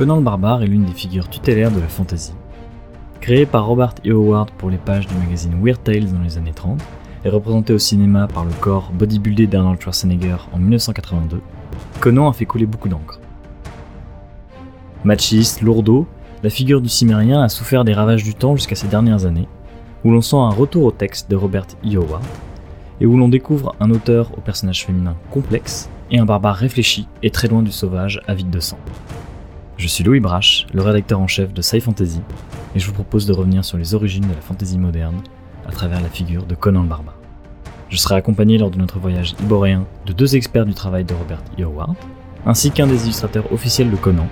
Conan le Barbare est l'une des figures tutélaires de la fantasy. Créé par Robert E. Howard pour les pages du magazine Weird Tales dans les années 30 et représenté au cinéma par le corps bodybuildé d'Arnold Schwarzenegger en 1982, Conan a fait couler beaucoup d'encre. Machiste, lourdeau, la figure du cimérien a souffert des ravages du temps jusqu'à ces dernières années, où l'on sent un retour au texte de Robert E. Howard, et où l'on découvre un auteur au personnage féminin complexe et un barbare réfléchi et très loin du sauvage avide de sang. Je suis Louis Brache, le rédacteur en chef de Sci Fantasy, et je vous propose de revenir sur les origines de la fantasy moderne à travers la figure de Conan le Barbare. Je serai accompagné lors de notre voyage iboréen de deux experts du travail de Robert. Howard, ainsi qu'un des illustrateurs officiels de Conan,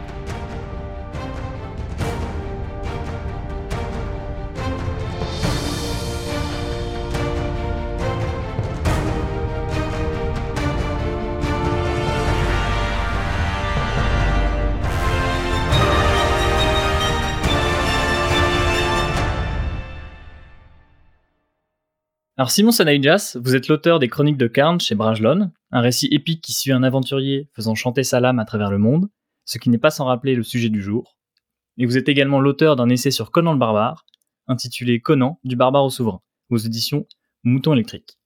Alors Simon Sanaïjas, vous êtes l'auteur des Chroniques de Karn chez Brajlon, un récit épique qui suit un aventurier faisant chanter sa lame à travers le monde, ce qui n'est pas sans rappeler le sujet du jour. Et vous êtes également l'auteur d'un essai sur Conan le barbare, intitulé Conan, du barbare au souverain, aux éditions Mouton électrique.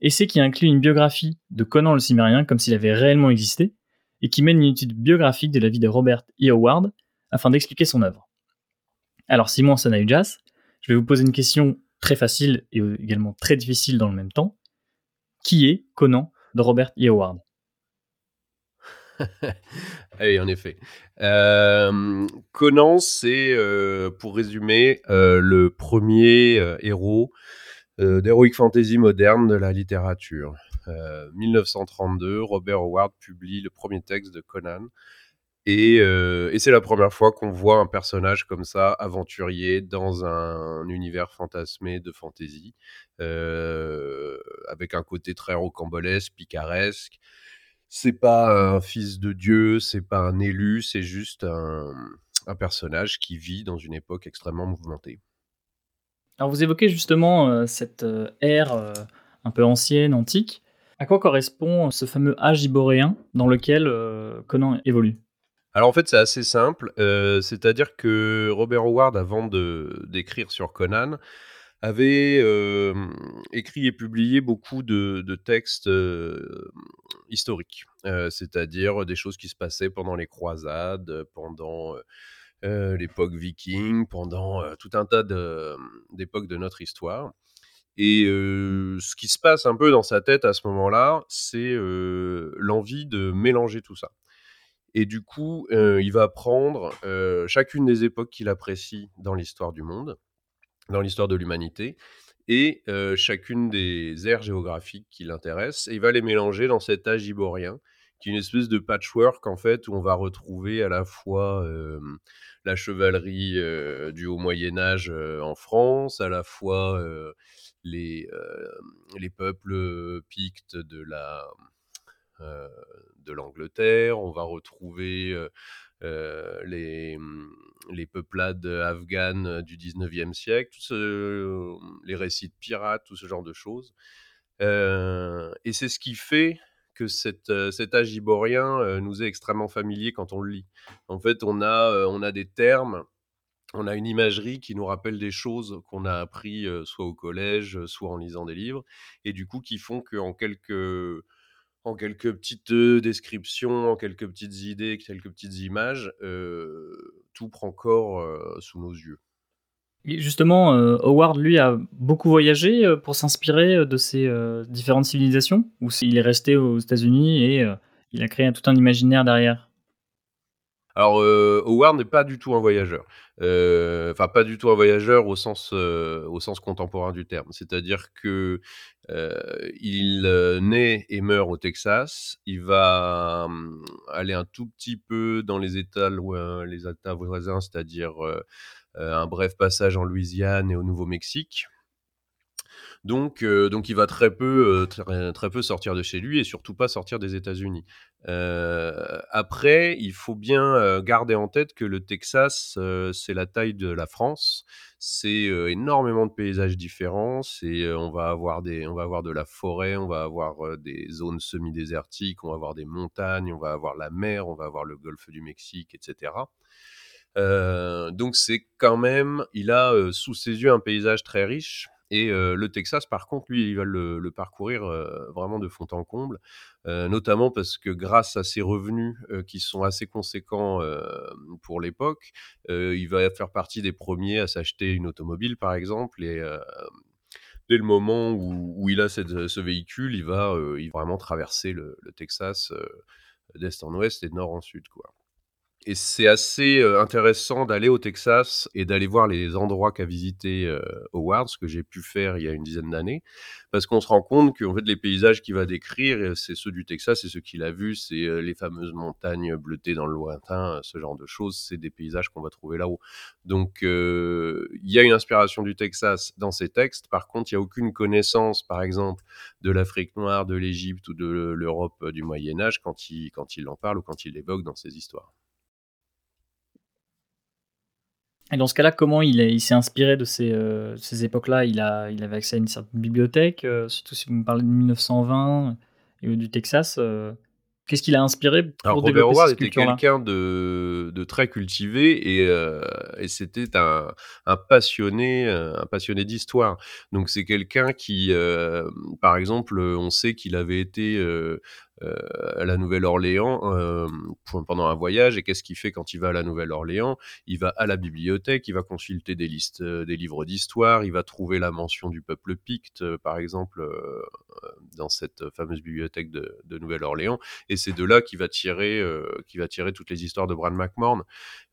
Essai qui inclut une biographie de Conan le cimérien comme s'il avait réellement existé, et qui mène une étude biographique de la vie de Robert E. Howard afin d'expliquer son œuvre. Alors Simon Sanaïjas, je vais vous poser une question très facile et également très difficile dans le même temps. Qui est Conan de Robert E. Howard Oui, en effet. Euh, Conan, c'est, euh, pour résumer, euh, le premier héros d'Heroic Fantasy moderne de la littérature. 1932, Robert Howard publie le premier texte de Conan, euh, et, c'est la première fois qu'on voit un personnage comme ça, aventurier, dans un, univers fantasmé de fantasy, euh, avec un côté très rocambolesque, picaresque. C'est pas un fils de Dieu, c'est pas un élu, c'est juste un, personnage qui vit dans une époque extrêmement mouvementée. Alors vous évoquez justement euh, cette ère un peu ancienne, antique. À quoi correspond ce fameux âge iboréen dans lequel Conan évolue? Alors en fait, c'est assez simple. Euh, c'est-à-dire que Robert Howard, avant de d'écrire sur Conan, avait euh, écrit et publié beaucoup de, textes euh, historiques, c'est-à-dire des choses qui se passaient pendant les croisades, pendant l'époque viking, pendant tout un tas d'époques de, notre histoire. Et ce qui se passe un peu dans sa tête à ce moment-là, c'est l'envie de mélanger tout ça. Et du coup, euh, il va prendre euh, chacune des époques qu'il apprécie dans l'histoire du monde, dans l'histoire de l'humanité, et euh, chacune des aires géographiques qui l'intéressent, et il va les mélanger dans cet âge iborien, qui est une espèce de patchwork, en fait, où on va retrouver à la fois la chevalerie du Haut Moyen-Âge en France, à la fois les, les peuples pictes de la de l'Angleterre, on va retrouver les, mmh, les, peuplades afghanes du 19e siècle, les récits de pirates, tout ce genre de choses. et c'est ce qui fait que cet âge iborien nous est extrêmement familier quand on le lit. En fait, on a, on a des termes, on a une imagerie qui nous rappelle des choses qu'on a appris soit au collège, soit en lisant des livres, et du coup qui font qu'en quelques en quelques petites descriptions, en quelques petites idées, quelques petites images, tout prend corps sous nos yeux. justement, Howard, lui, a beaucoup voyagé pour s'inspirer de ces différentes civilisations? Ou il est resté aux États-Unis et il a créé tout un imaginaire derrière? Alors, euh, Howard n'est pas du tout un voyageur. Euh, enfin, pas du tout un voyageur au sens, euh, au sens contemporain du terme. C'est-à-dire que il naît et meurt au Texas. Il va aller un tout petit peu dans les États, les États voisins, c'est-à-dire un bref passage en Louisiane et au Nouveau-Mexique. Donc, euh, donc il va très peu, très, très, peu sortir de chez lui et surtout pas sortir des États-Unis. après, il faut bien garder en tête que le Texas, c'est la taille de la France c'est énormément de paysages différents. On va avoir des, on va avoir de la forêt, on va avoir des zones semi-désertiques, on va avoir des montagnes, on va avoir la mer, on va avoir le golfe du Mexique, etc. donc c'est quand même, il a sous ses yeux un paysage très riche et le Texas, par contre, lui, il va le, parcourir vraiment de fond en comble, notamment parce que grâce à ses revenus qui sont assez conséquents pour l'époque, il va faire partie des premiers à s'acheter une automobile, par exemple, et dès le moment où, il a ce véhicule, il va, il va vraiment traverser le, le Texas d'est en ouest et de nord en sud, quoi et c'est assez intéressant d'aller au Texas et d'aller voir les endroits qu'a visité Howard, ce que j'ai pu faire il y a une dizaine d'années, parce qu'on se rend compte qu'en fait les paysages qu'il va décrire, c'est ceux du Texas, c'est ceux qu'il a vus, c'est les fameuses montagnes bleutées dans le lointain, ce genre de choses, c'est des paysages qu'on va trouver là-haut. Donc il y a une inspiration du Texas dans ces textes, par contre il n'y a aucune connaissance, par exemple, de l'Afrique noire, de l'Égypte ou de l'Europe du Moyen Âge quand il, quand il en parle ou quand il l'évoque dans ses histoires. Et dans ce cas-là, comment il, s'est inspiré de ces, euh, époques-là? Il, il avait accès à une certaine bibliothèque, euh, surtout si vous me parlez de 1920 et du Texas. Euh, qu'est-ce qu'il a inspiré pour Alors, Robert Howard était quelqu'un de, très cultivé et, c'était un, passionné, un passionné d'histoire. Donc c'est quelqu'un qui, par exemple, on sait qu'il avait été à la Nouvelle-Orléans euh, pendant un voyage. Et qu'est-ce qu'il fait quand il va à la Nouvelle-Orléans? Il va à la bibliothèque, il va consulter des listes, euh, des livres d'histoire, il va trouver la mention du peuple picte, par exemple, dans cette fameuse bibliothèque de, Nouvelle-Orléans. Et c'est de là qu'il va tirer, va tirer toutes les histoires de Bran McMahon,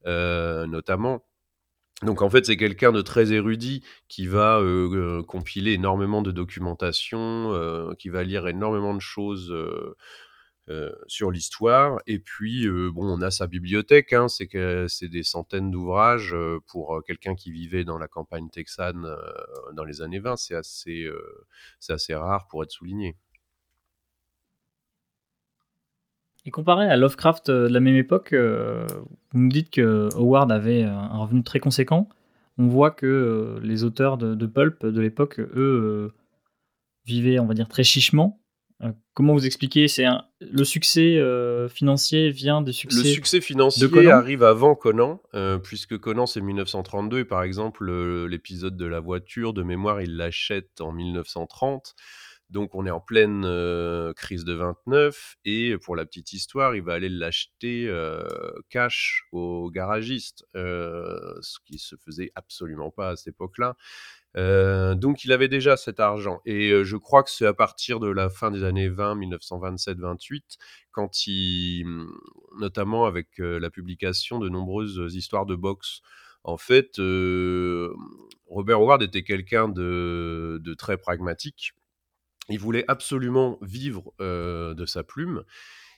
notamment. Donc en fait, c'est quelqu'un de très érudit qui va compiler énormément de documentation, qui va lire énormément de choses sur l'histoire. Et puis, bon, on a sa bibliothèque, hein, c'est des centaines d'ouvrages pour quelqu'un qui vivait dans la campagne texane dans les années 20. C'est assez, c'est assez rare pour être souligné. Et comparé à Lovecraft euh, de la même époque, euh, vous me dites que Howard avait un revenu très conséquent. On voit que euh, les auteurs de, pulp de l'époque, eux, vivaient, on va dire, très chichement. comment vous expliquez? C'est le succès financier vient des succès. Le succès financier arrive avant Conan, puisque Conan c'est 1932 et par exemple l'épisode de la voiture de mémoire il l'achète en 1930. Donc on est en pleine crise de 29 et pour la petite histoire, il va aller l'acheter cash au garagiste, ce qui se faisait absolument pas à cette époque-là. donc il avait déjà cet argent et je crois que c'est à partir de la fin des années 20, 1927-28, quand il, mmh, notamment avec la publication de nombreuses histoires de boxe. En fait, Robert Howard était quelqu'un de, très pragmatique il voulait absolument vivre de sa plume.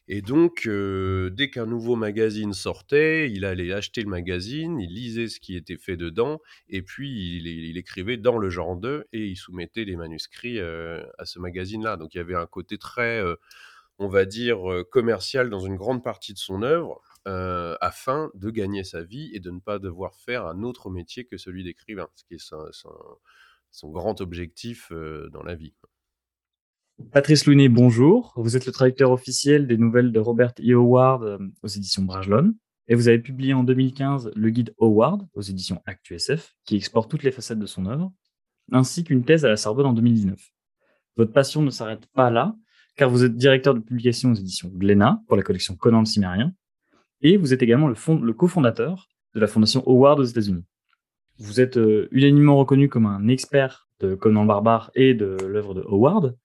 Et donc, dès qu'un nouveau magazine sortait, il allait acheter le magazine, il lisait ce qui était fait dedans, et puis il, écrivait dans le genre 2 et il soumettait les manuscrits à ce magazine-là. Donc il y avait un côté très, on va dire, commercial dans une grande partie de son œuvre, afin de gagner sa vie et de ne pas devoir faire un autre métier que celui d'écrivain, ce qui est son grand objectif dans la vie. Patrice Lounet, bonjour. Vous êtes le traducteur officiel des nouvelles de Robert E. Howard euh, aux éditions Brajlon. Et vous avez publié en 2015 le guide Howard aux éditions ActuSF, qui explore toutes les facettes de son œuvre, ainsi qu'une thèse à la Sorbonne en 2019. Votre passion ne s'arrête pas là, car vous êtes directeur de publication aux éditions Glénat pour la collection Conan le Cimérien, et vous êtes également le, cofondateur de la fondation Howard aux États-Unis. Vous êtes euh, unanimement reconnu comme un expert de Conan le Barbare et de l'œuvre de Howard,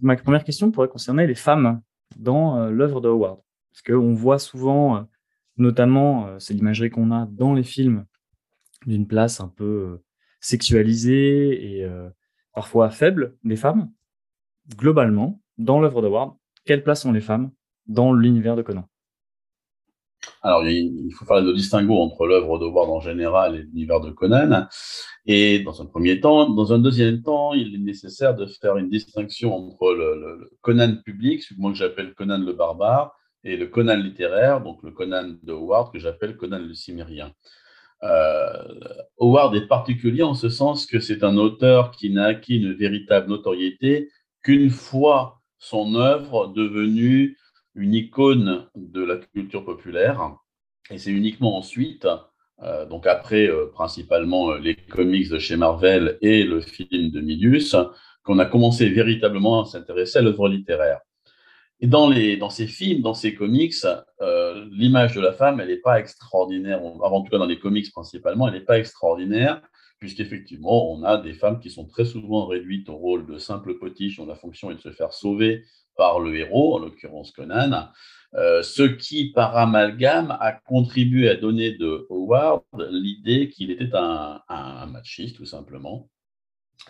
Ma première question pourrait concerner les femmes dans euh, l'œuvre de Howard. Parce qu'on voit souvent, euh, notamment, euh, c'est l'imagerie qu'on a dans les films, d'une place un peu sexualisée et parfois faible des femmes. Globalement, dans l'œuvre de Howard, quelle place ont les femmes dans l'univers de Conan? Alors, il faut faire le distinguo entre l'œuvre de en général et l'univers de Conan. Et dans un premier temps, dans un deuxième temps, il est nécessaire de faire une distinction entre le, Conan public, ce que j'appelle Conan le barbare, et le Conan littéraire, donc le Conan de Howard que j'appelle Conan le cimérien. Euh, Howard est particulier en ce sens que c'est un auteur qui n'a acquis une véritable notoriété qu'une fois son œuvre devenue une icône de la culture populaire. Et c'est uniquement ensuite, euh, donc après euh, principalement les comics de chez Marvel et le film de Milius, qu'on a commencé véritablement à s'intéresser à l'œuvre littéraire. Et dans, les, dans ces films, dans ces comics, euh, l'image de la femme, elle n'est pas extraordinaire, avant tout cas dans les comics principalement, elle n'est pas extraordinaire, puisqu'effectivement, on a des femmes qui sont très souvent réduites au rôle de simples potiches dont la fonction est de se faire sauver par le héros, en l'occurrence Conan, euh, ce qui, par amalgame, a contribué à donner de Howard l'idée qu'il était un, un, machiste, tout simplement,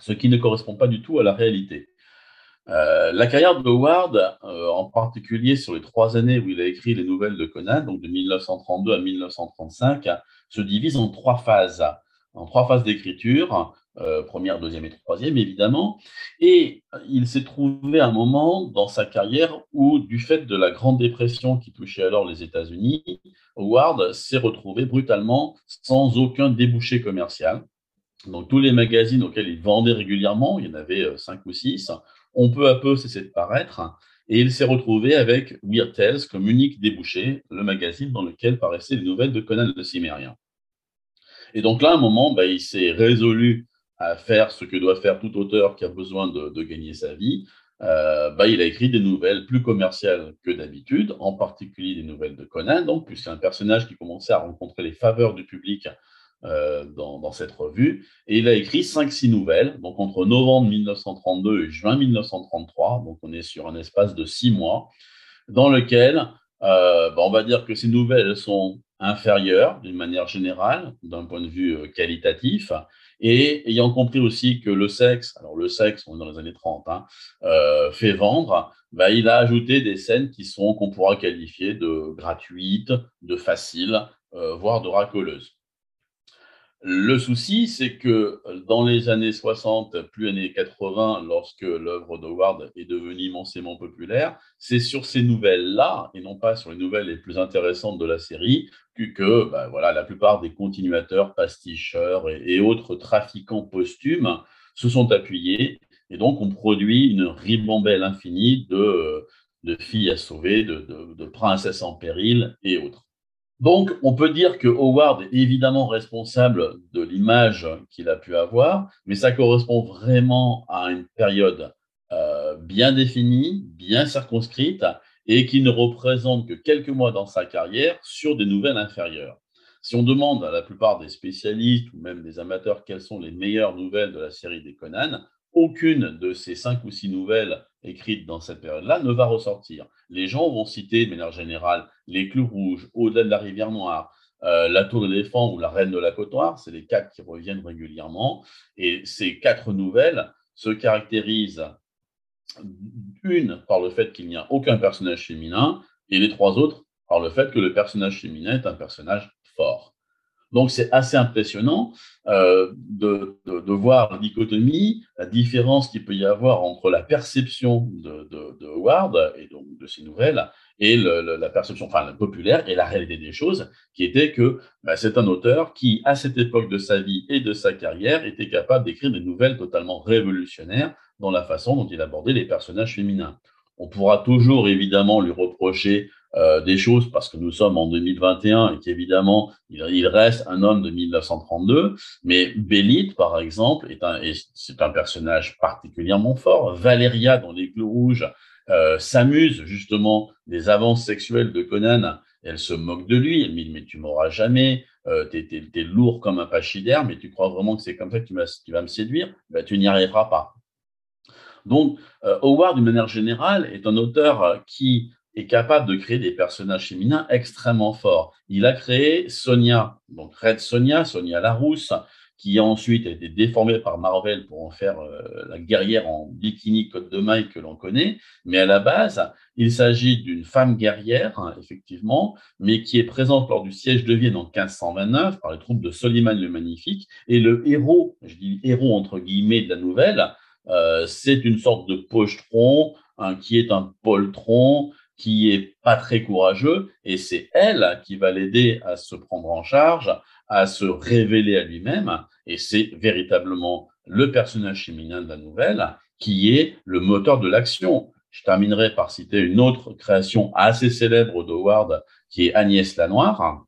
ce qui ne correspond pas du tout à la réalité. Euh, la carrière de Howard, euh, en particulier sur les trois années où il a écrit les nouvelles de Conan, donc de 1932 à 1935, se divise en trois phases, en trois phases d'écriture, euh, première, deuxième et troisième évidemment. Et il s'est trouvé un moment dans sa carrière où, du fait de la Grande Dépression qui touchait alors les États-Unis, Howard s'est retrouvé brutalement sans aucun débouché commercial. Donc tous les magazines auxquels il vendait régulièrement, il y en avait cinq ou six, on peu à peu cessé de paraître, et il s'est retrouvé avec Weird Tales comme unique débouché, le magazine dans lequel paraissaient les nouvelles de Conan le Cimérien. Et donc là, à un moment, bah, il s'est résolu à faire ce que doit faire tout auteur qui a besoin de, gagner sa vie. Euh, bah, il a écrit des nouvelles plus commerciales que d'habitude, en particulier des nouvelles de Conan, donc, puisque un personnage qui commençait à rencontrer les faveurs du public euh, dans, cette revue. Et il a écrit 5-6 nouvelles, donc entre novembre 1932 et juin 1933, donc on est sur un espace de 6 mois, dans lequel euh, bah, on va dire que ces nouvelles sont inférieures d'une manière générale, d'un point de vue qualitatif, et ayant compris aussi que le sexe, alors le sexe, on est dans les années 30, hein, fait vendre, bah, il a ajouté des scènes qui sont qu'on pourra qualifier de gratuites, de faciles, voire de racoleuses. Le souci, c'est que dans les années 60, plus années 80, lorsque l'œuvre d'Howard est devenue immensément populaire, c'est sur ces nouvelles-là, et non pas sur les nouvelles les plus intéressantes de la série, que, bah, voilà, la plupart des continuateurs, pasticheurs et, autres trafiquants posthumes se sont appuyés, et donc on produit une ribambelle infinie de, filles à sauver, de princesses en péril et autres. Donc, on peut dire que Howard est évidemment responsable de l'image qu'il a pu avoir, mais ça correspond vraiment à une période euh, bien définie, bien circonscrite, et qui ne représente que quelques mois dans sa carrière sur des nouvelles inférieures. Si on demande à la plupart des spécialistes ou même des amateurs quelles sont les meilleures nouvelles de la série des Conan, aucune de ces cinq ou six nouvelles écrites dans cette période-là ne va ressortir. Les gens vont citer de manière générale Les Clous Rouges, Au-delà de la Rivière Noire, euh, La Tour de l'éléphant ou La Reine de la Côte Noire, c'est les quatre qui reviennent régulièrement. Et ces quatre nouvelles se caractérisent une par le fait qu'il n'y a aucun personnage féminin et les trois autres par le fait que le personnage féminin est un personnage fort. Donc c'est assez impressionnant euh, de, voir la dichotomie, la différence qu'il peut y avoir entre la perception de, de, Howard et donc de ses nouvelles et la perception enfin, populaire et la réalité des choses, qui était que bah, c'est un auteur qui, à cette époque de sa vie et de sa carrière, était capable d'écrire des nouvelles totalement révolutionnaires dans la façon dont il abordait les personnages féminins. On pourra toujours évidemment lui reprocher euh, des choses parce que nous sommes en 2021 et qu'évidemment, il, reste un homme de 1932. Mais Bélite, par exemple, est un, c'est un personnage particulièrement fort. Valéria, dans Les Clous Rouges, euh, s'amuse justement des avances sexuelles de Conan. Elle se moque de lui. Elle dit Mais tu m'auras jamais. Euh, t'es, es, lourd comme un pachyderme, mais tu crois vraiment que c'est comme ça que tu, vas, me séduire? Ben, Tu n'y arriveras pas. Donc, Howard, d'une manière générale, est un auteur qui est capable de créer des personnages féminins extrêmement forts. Il a créé Sonia, donc Red Sonia, Sonia Larousse, qui a ensuite été déformé par Marvel pour en faire euh, la guerrière en bikini côte de maille que l'on connaît. Mais à la base, il s'agit d'une femme guerrière, hein, effectivement, mais qui est présente lors du siège de Vienne en 1529 par les troupes de Soliman le Magnifique. Et le héros, je dis héros entre guillemets de la nouvelle, euh, c'est une sorte de pochetron hein, qui est un poltron, qui est pas très courageux, et c'est elle qui va l'aider à se prendre en charge, à se révéler à lui-même, et c'est véritablement le personnage féminin de la nouvelle qui est le moteur de l'action. Je terminerai par citer une autre création assez célèbre d'Howard, qui est Agnès Lanoire.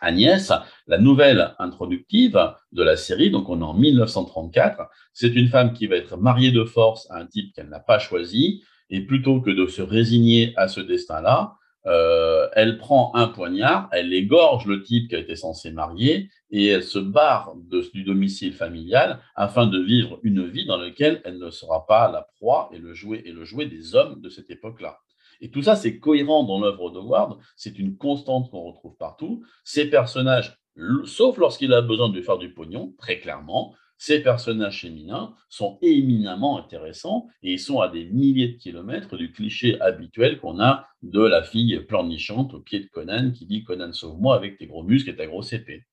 Agnès, la nouvelle introductive de la série, donc on est en 1934, c'est une femme qui va être mariée de force à un type qu'elle n'a pas choisi, et plutôt que de se résigner à ce destin-là, euh, elle prend un poignard, elle égorge le type qui a été censé marier et elle se barre du domicile familial afin de vivre une vie dans laquelle elle ne sera pas la proie et le jouet, et le jouet des hommes de cette époque-là. Et tout ça, c'est cohérent dans l'œuvre de Ward, c'est une constante qu'on retrouve partout. Ces personnages, sauf lorsqu'il a besoin de faire du pognon, très clairement, ces personnages féminins sont éminemment intéressants et ils sont à des milliers de kilomètres du cliché habituel qu'on a de la fille pleurnichante au pied de Conan qui dit Conan sauve-moi avec tes gros muscles et ta grosse épée.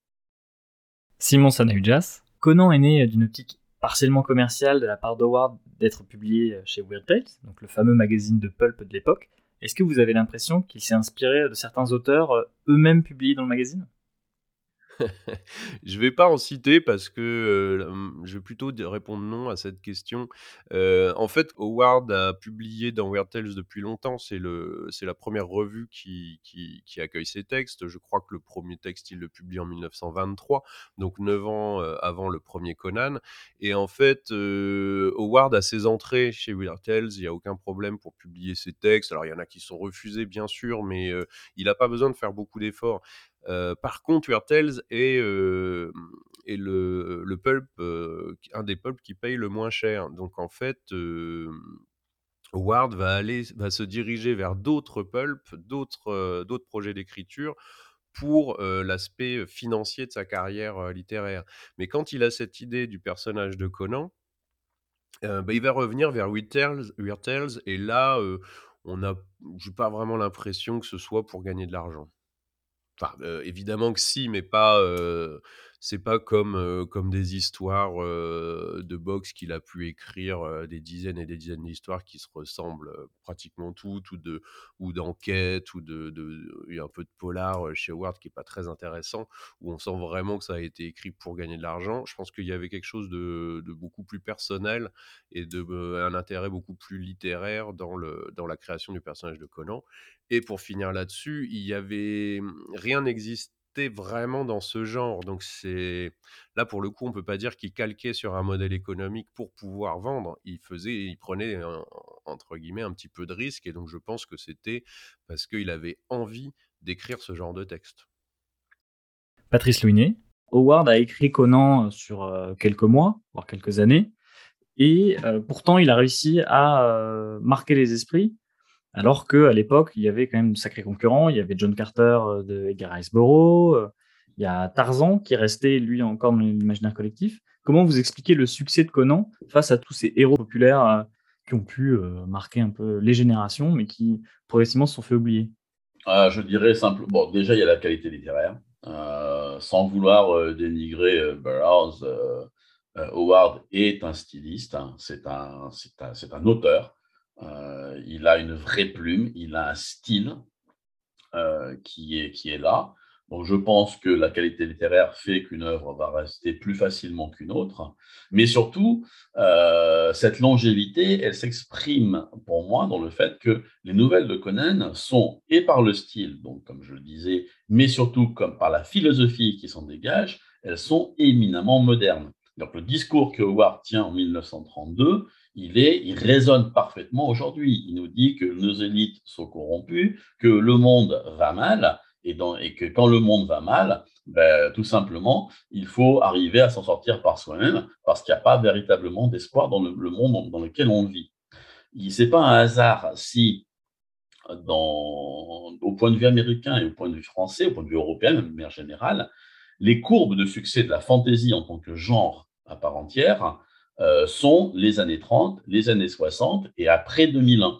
Simon Sanahujas, Conan est né d'une optique partiellement commerciale de la part d'Howard d'être publié chez Weird Tales, donc le fameux magazine de pulp de l'époque. Est-ce que vous avez l'impression qu'il s'est inspiré de certains auteurs euh, eux-mêmes publiés dans le magazine? je vais pas en citer parce que euh, je vais plutôt répondre non à cette question. Euh, en fait, Howard a publié dans Weird Tales depuis longtemps. C'est la première revue qui, qui, qui, accueille ses textes. Je crois que le premier texte, il le publie en 1923, donc 9 ans euh, avant le premier Conan. Et en fait, Howard a ses entrées chez Weird Tales. Il n'y a aucun problème pour publier ses textes. Alors, il y en a qui sont refusés, bien sûr, mais il n'a pas besoin de faire beaucoup d'efforts. Euh, par contre, est, euh, est le, pulp, euh, un des pulps qui paye le moins cher. Donc en fait, Howard va, se diriger vers d'autres pulps, d'autres projets d'écriture pour l'aspect financier de sa carrière littéraire. Mais quand il a cette idée du personnage de Conan, bah, il va revenir vers Weird et là, on a, j'ai pas vraiment l'impression que ce soit pour gagner de l'argent. Enfin, évidemment que si, mais pas, c'est pas comme, comme des histoires de boxe qu'il a pu écrire, des dizaines et des dizaines d'histoires qui se ressemblent pratiquement toutes, ou de ou d'enquête, ou de, il un peu de polar chez Howard qui est pas très intéressant, où on sent vraiment que ça a été écrit pour gagner de l'argent. Je pense qu'il y avait quelque chose de, de beaucoup plus personnel et de un intérêt beaucoup plus littéraire dans le dans la création du personnage de Conan. Et pour finir là-dessus, il y avait mmh, rien n'existe vraiment dans ce genre. Donc c'est là pour le coup, on peut pas dire qu'il calquait sur un modèle économique pour pouvoir vendre. Il faisait, il prenait entre guillemets un petit peu de risque. Et donc je pense que c'était parce qu'il avait envie d'écrire ce genre de texte. Patrice Louinet. Howard a écrit Conan sur euh, quelques mois, voire quelques années, et euh, pourtant il a réussi à euh, marquer les esprits alors qu'à l'époque, il y avait quand même de sacrés concurrents. Il y avait John Carter euh, de Edgar Rice Burroughs. Euh, il y a Tarzan qui est resté, lui, encore dans l'imaginaire collectif. Comment vous expliquez le succès de Conan face à tous ces héros populaires euh, qui ont pu marquer un peu les générations, mais qui progressivement se sont fait oublier? Ah, Je dirais simplement, bon, déjà, il y a la qualité littéraire. sans vouloir dénigrer Burroughs, Howard est un styliste, hein. c'est un, un, auteur. Euh, il a une vraie plume, il a un style euh, qui, est, qui est là. Donc, je pense que la qualité littéraire fait qu'une œuvre va rester plus facilement qu'une autre. Mais surtout, euh, cette longévité, elle s'exprime pour moi dans le fait que les nouvelles de Conan sont, et par le style, donc comme je le disais, mais surtout comme par la philosophie qui s'en dégage, elles sont éminemment modernes. Donc le discours que Howard tient en 1932, il, est, il résonne parfaitement aujourd'hui. Il nous dit que nos élites sont corrompues, que le monde va mal, et, que quand le monde va mal, ben, tout simplement, il faut arriver à s'en sortir par soi-même, parce qu'il n'y a pas véritablement d'espoir dans le, monde dans lequel on vit. Ce n'est pas un hasard si, au point de vue américain et au point de vue français, au point de vue européen, de manière générale, les courbes de succès de la fantaisie en tant que genre à part entière euh, sont les années 30, les années 60 et après 2001.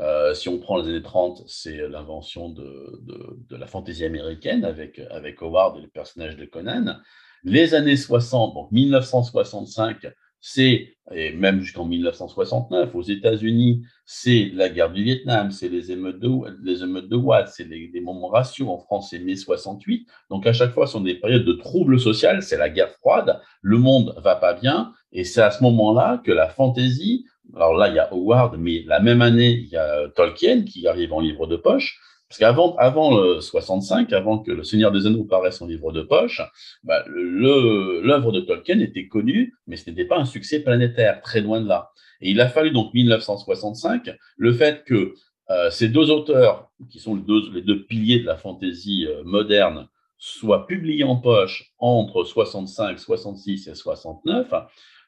Euh, si on prend les années 30, c'est l'invention de, la fantaisie américaine avec, avec Howard et le personnage de Conan. Les années 60, donc 1965, c'est, et même jusqu'en 1969, aux États-Unis, c'est la guerre du Vietnam, c'est les émeutes de, de Watt, c'est des moments raciaux. En France, c'est mai 68. Donc, à chaque fois, ce sont des périodes de troubles sociaux, c'est la guerre froide, le monde va pas bien, et c'est à ce moment-là que la fantaisie, alors là, il y a Howard, mais la même année, il y a Tolkien qui arrive en livre de poche, parce qu'avant avant le 65, avant que Le Seigneur des Anneaux paraisse en livre de poche, bah, l'œuvre de Tolkien était connue, mais ce n'était pas un succès planétaire, très loin de là. Et il a fallu donc 1965, le fait que euh, ces deux auteurs, qui sont les deux, les deux piliers de la fantaisie euh, moderne, soient publiés en poche entre 65, 66 et 69,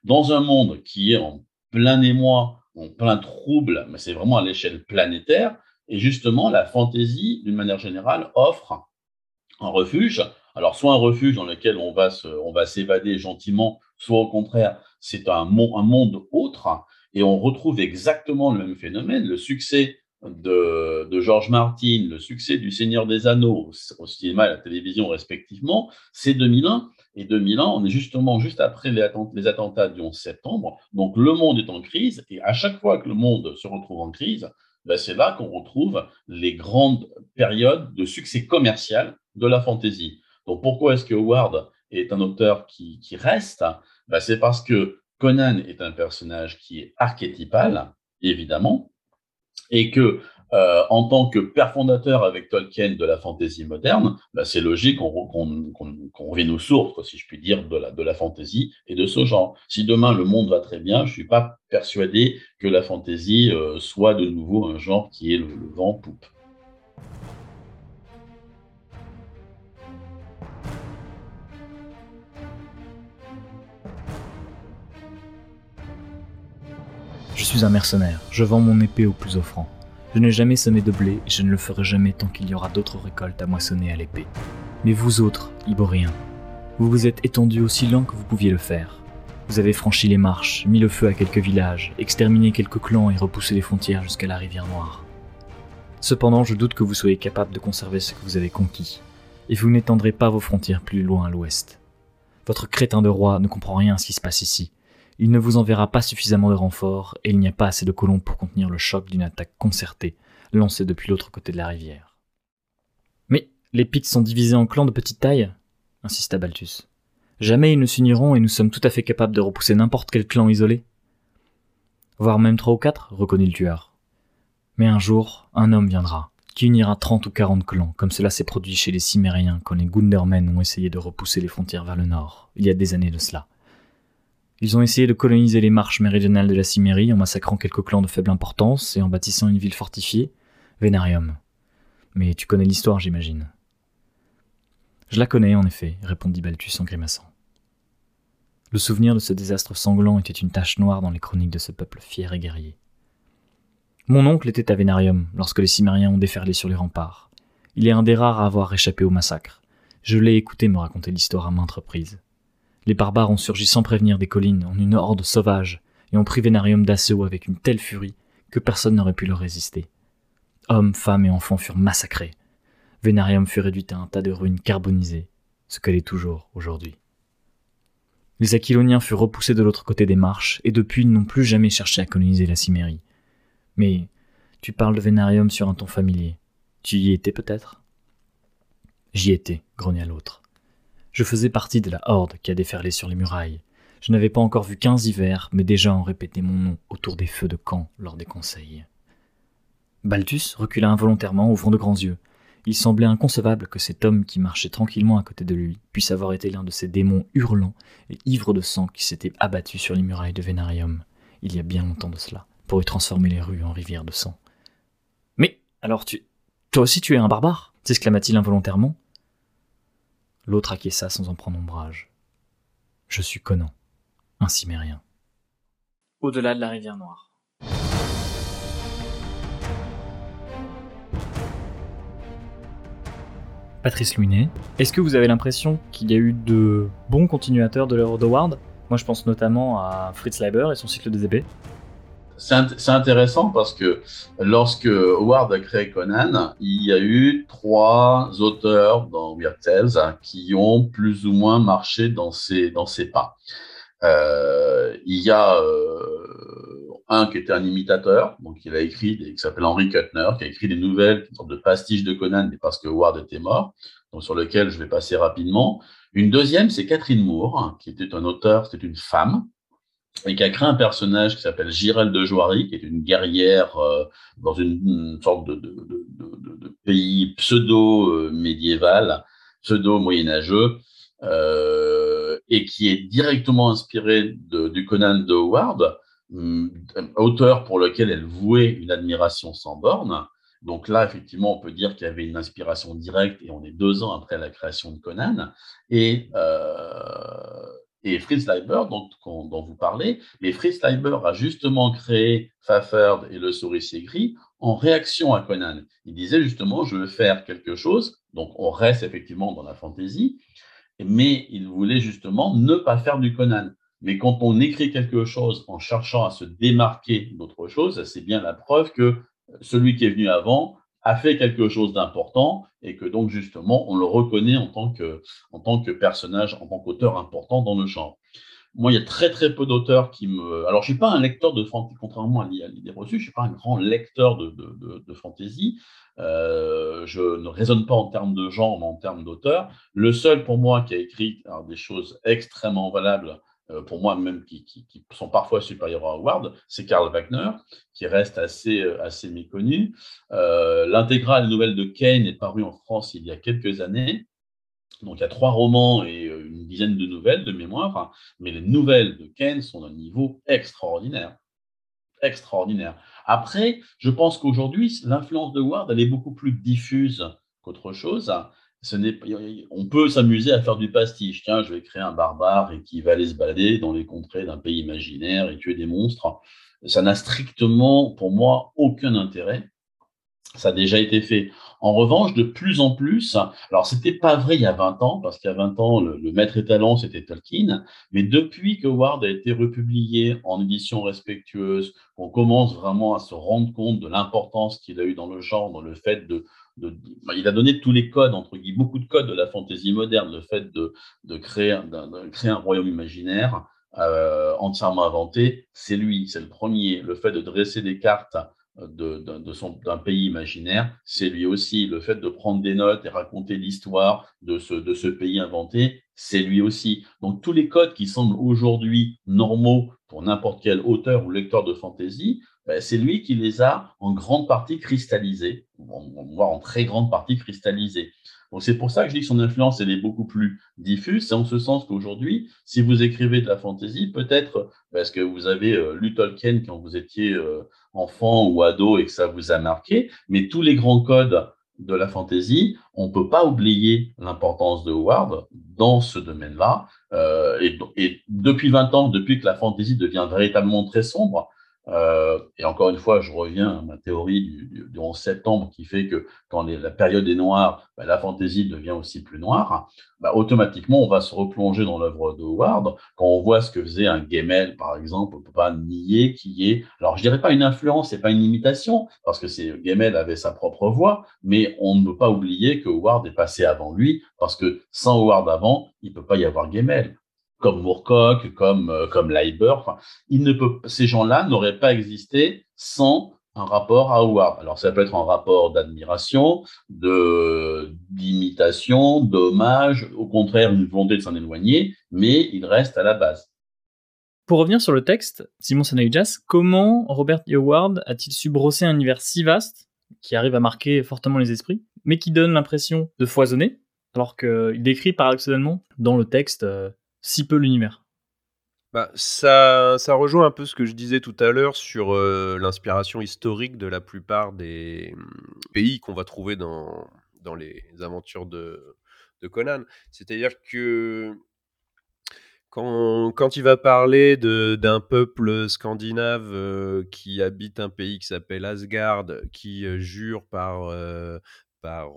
dans un monde qui est en plein émoi, en plein trouble, mais c'est vraiment à l'échelle planétaire, et justement, la fantaisie, d'une manière générale, offre un refuge. Alors, soit un refuge dans lequel on va, on va s'évader gentiment, soit au contraire, c'est un, monde autre. Et on retrouve exactement le même phénomène. Le succès de, George Martin, le succès du Seigneur des Anneaux au cinéma et à la télévision respectivement, c'est 2001. Et 2001, on est justement juste après les, les attentats du 11 septembre. Donc le monde est en crise. Et à chaque fois que le monde se retrouve en crise, ben, c'est là qu'on retrouve les grandes périodes de succès commercial de la fantaisie. Donc pourquoi est-ce que Howard est un auteur qui, reste? Ben, C'est parce que Conan est un personnage qui est archétypal, évidemment, et que euh, en tant que père fondateur avec Tolkien de la fantaisie moderne, bah, c'est logique qu'on revienne aux sources, si je puis dire, de la, de la fantaisie et de ce genre. Si demain le monde va très bien, je ne suis pas persuadé que la fantaisie euh, soit de nouveau un genre qui est le, le vent poupe. Je suis un mercenaire, je vends mon épée au plus offrant. Je n'ai jamais semé de blé et je ne le ferai jamais tant qu'il y aura d'autres récoltes à moissonner à l'épée. Mais vous autres, Iboriens, vous vous êtes étendus aussi loin que vous pouviez le faire. Vous avez franchi les marches, mis le feu à quelques villages, exterminé quelques clans et repoussé les frontières jusqu'à la rivière Noire. Cependant, je doute que vous soyez capable de conserver ce que vous avez conquis, et vous n'étendrez pas vos frontières plus loin à l'ouest. Votre crétin de roi ne comprend rien à ce qui se passe ici, il ne vous enverra pas suffisamment de renforts et il n'y a pas assez de colons pour contenir le choc d'une attaque concertée lancée depuis l'autre côté de la rivière. Mais les Pictes sont divisés en clans de petite taille insista Balthus. Jamais ils ne s'uniront et nous sommes tout à fait capables de repousser n'importe quel clan isolé. Voire même trois ou quatre, reconnut le tueur. Mais un jour, un homme viendra, qui unira trente ou quarante clans, comme cela s'est produit chez les Cimériens quand les Gundermen ont essayé de repousser les frontières vers le nord, il y a des années de cela. Ils ont essayé de coloniser les marches méridionales de la Cimérie en massacrant quelques clans de faible importance et en bâtissant une ville fortifiée, Vénarium. Mais tu connais l'histoire, j'imagine. Je la connais, en effet, répondit Balthus en grimaçant. Le souvenir de ce désastre sanglant était une tache noire dans les chroniques de ce peuple fier et guerrier. Mon oncle était à Vénarium lorsque les Cimériens ont déferlé sur les remparts. Il est un des rares à avoir échappé au massacre. Je l'ai écouté me raconter l'histoire à maintes reprises. Les barbares ont surgi sans prévenir des collines en une horde sauvage et ont pris Vénarium d'assaut avec une telle furie que personne n'aurait pu leur résister. Hommes, femmes et enfants furent massacrés. Vénarium fut réduit à un tas de ruines carbonisées, ce qu'elle est toujours aujourd'hui. Les Aquiloniens furent repoussés de l'autre côté des marches, et depuis n'ont plus jamais cherché à coloniser la Cimérie. Mais tu parles de Vénarium sur un ton familier. Tu y étais peut-être? J'y étais, grogna l'autre. Je faisais partie de la horde qui a déferlé sur les murailles. Je n'avais pas encore vu quinze hivers, mais déjà on répétait mon nom autour des feux de camp lors des conseils. Balthus recula involontairement, ouvrant de grands yeux. Il semblait inconcevable que cet homme qui marchait tranquillement à côté de lui puisse avoir été l'un de ces démons hurlants et ivres de sang qui s'étaient abattus sur les murailles de Vénarium, il y a bien longtemps de cela, pour y transformer les rues en rivières de sang. Mais, alors tu... Toi aussi tu es un barbare? s'exclama-t-il involontairement, L'autre acquiesça sans en prendre ombrage. Je suis Conan, un cimérien. Au-delà de la rivière Noire. Patrice Louinet. Est-ce que vous avez l'impression qu'il y a eu de bons continuateurs de l'œuvre d'Howard? Moi, je pense notamment à Fritz Leiber et son cycle des épées. C'est intéressant parce que lorsque Howard a créé Conan, il y a eu trois auteurs dans Weird Tales qui ont plus ou moins marché dans ses, dans pas. Euh, il y a euh, un qui était un imitateur, donc il a écrit, qui s'appelle Henry Kuttner, qui a écrit des nouvelles, une sorte de pastiche de Conan, mais parce que Howard était mort, donc sur lequel je vais passer rapidement. Une deuxième, c'est Catherine Moore, qui était un auteur, c'était une femme, et qui a créé un personnage qui s'appelle Girel de Joiry, qui est une guerrière euh, dans une, sorte de, pays pseudo-médiéval, pseudo-moyenâgeux, euh, et qui est directement inspiré du Conan de Howard, hum, auteur pour lequel elle vouait une admiration sans borne. Donc là, effectivement, on peut dire qu'il y avait une inspiration directe, et on est deux ans après la création de Conan. Et euh, et Fritz Leiber, dont, vous parlez. Mais Fritz Leiber a justement créé Fafard et le souricier gris en réaction à Conan. Il disait justement, je veux faire quelque chose, donc on reste effectivement dans la fantaisie, mais il voulait justement ne pas faire du Conan. Mais quand on écrit quelque chose en cherchant à se démarquer d'autre chose, c'est bien la preuve que celui qui est venu avant a fait quelque chose d'important et que donc justement on le reconnaît en tant que, en tant que personnage, en tant qu'auteur important dans le genre. Moi, il y a très très peu d'auteurs qui me. Alors, je suis pas un lecteur de fantasy, contrairement à l'idée reçue, je suis pas un grand lecteur de, de, de, fantasy. Euh, je ne raisonne pas en termes de genre, mais en termes d'auteur. Le seul pour moi qui a écrit des choses extrêmement valables pour moi même qui, sont parfois supérieurs à Howard, c'est Karl Wagner, qui reste assez, euh, assez méconnu. Euh, l'intégrale nouvelle de Kane est parue en France il y a quelques années. Donc il y a trois romans et une dizaine de nouvelles de mémoire, mais les nouvelles de Kane sont d'un niveau extraordinaire. Extraordinaire. Après, je pense qu'aujourd'hui, l'influence de Howard, elle est beaucoup plus diffuse qu'autre chose on peut s'amuser à faire du pastiche. Tiens, je vais créer un barbare et qui va aller se balader dans les contrées d'un pays imaginaire et tuer des monstres. Ça n'a strictement, pour moi, aucun intérêt. Ça a déjà été fait. En revanche, de plus en plus, alors c'était pas vrai il y a 20 ans, parce qu'il y a 20 ans, le, maître étalon, c'était Tolkien, mais depuis que Ward a été republié en édition respectueuse, on commence vraiment à se rendre compte de l'importance qu'il a eu dans le genre, dans le fait de, bah, il a donné tous les codes, entre guillemets, beaucoup de codes de la fantaisie moderne, le fait de, créer, un royaume imaginaire euh, entièrement inventé, c'est lui, c'est le premier. Le fait de dresser des cartes d'un pays imaginaire, c'est lui aussi. Le fait de prendre des notes et raconter l'histoire de ce, de ce pays inventé, c'est lui aussi. Donc tous les codes qui semblent aujourd'hui normaux pour n'importe quel auteur ou lecteur de fantaisie, ben, c'est lui qui les a en grande partie cristallisés, voire en très grande partie cristallisés. Donc c'est pour ça que je dis que son influence elle est beaucoup plus diffuse. C'est en ce sens qu'aujourd'hui, si vous écrivez de la fantaisie, peut-être parce que vous avez euh, lu Tolkien quand vous étiez euh, enfant ou ado et que ça vous a marqué, mais tous les grands codes de la fantaisie, on ne peut pas oublier l'importance de Howard dans ce domaine-là. Euh, et, et, depuis 20 ans, depuis que la fantaisie devient véritablement très sombre, euh, et encore une fois, je reviens à ma théorie du, du, 11 septembre qui fait que quand la période est noire, bah, la fantaisie devient aussi plus noire. Bah, automatiquement, on va se replonger dans l'œuvre de Howard. Quand on voit ce que faisait un Gemmel, par exemple, on ne peut pas nier qu'il y ait, alors je dirais pas une influence et pas une imitation, parce que Gemmel avait sa propre voix, mais on ne peut pas oublier que Howard est passé avant lui, parce que sans Howard avant, il ne peut pas y avoir Gemmel comme Moorcock, comme, euh, comme Leiber. Ces gens-là n'auraient pas existé sans un rapport à Howard. Alors, ça peut être un rapport d'admiration, de, d'imitation, d'hommage, au contraire, une volonté de s'en éloigner, mais il reste à la base. Pour revenir sur le texte, Simon Senayjas, comment Robert. Howard a-t-il su brosser un univers si vaste, qui arrive à marquer fortement les esprits, mais qui donne l'impression de foisonner, alors qu'il décrit paradoxalement dans le texte euh, si peu l'univers bah, ça, ça rejoint un peu ce que je disais tout à l'heure sur euh, l'inspiration historique de la plupart des hum, pays qu'on va trouver dans, dans les aventures de, de Conan. C'est-à-dire que quand, quand, il va parler d'un peuple scandinave euh, qui habite un pays qui s'appelle Asgard, qui euh, jure par, par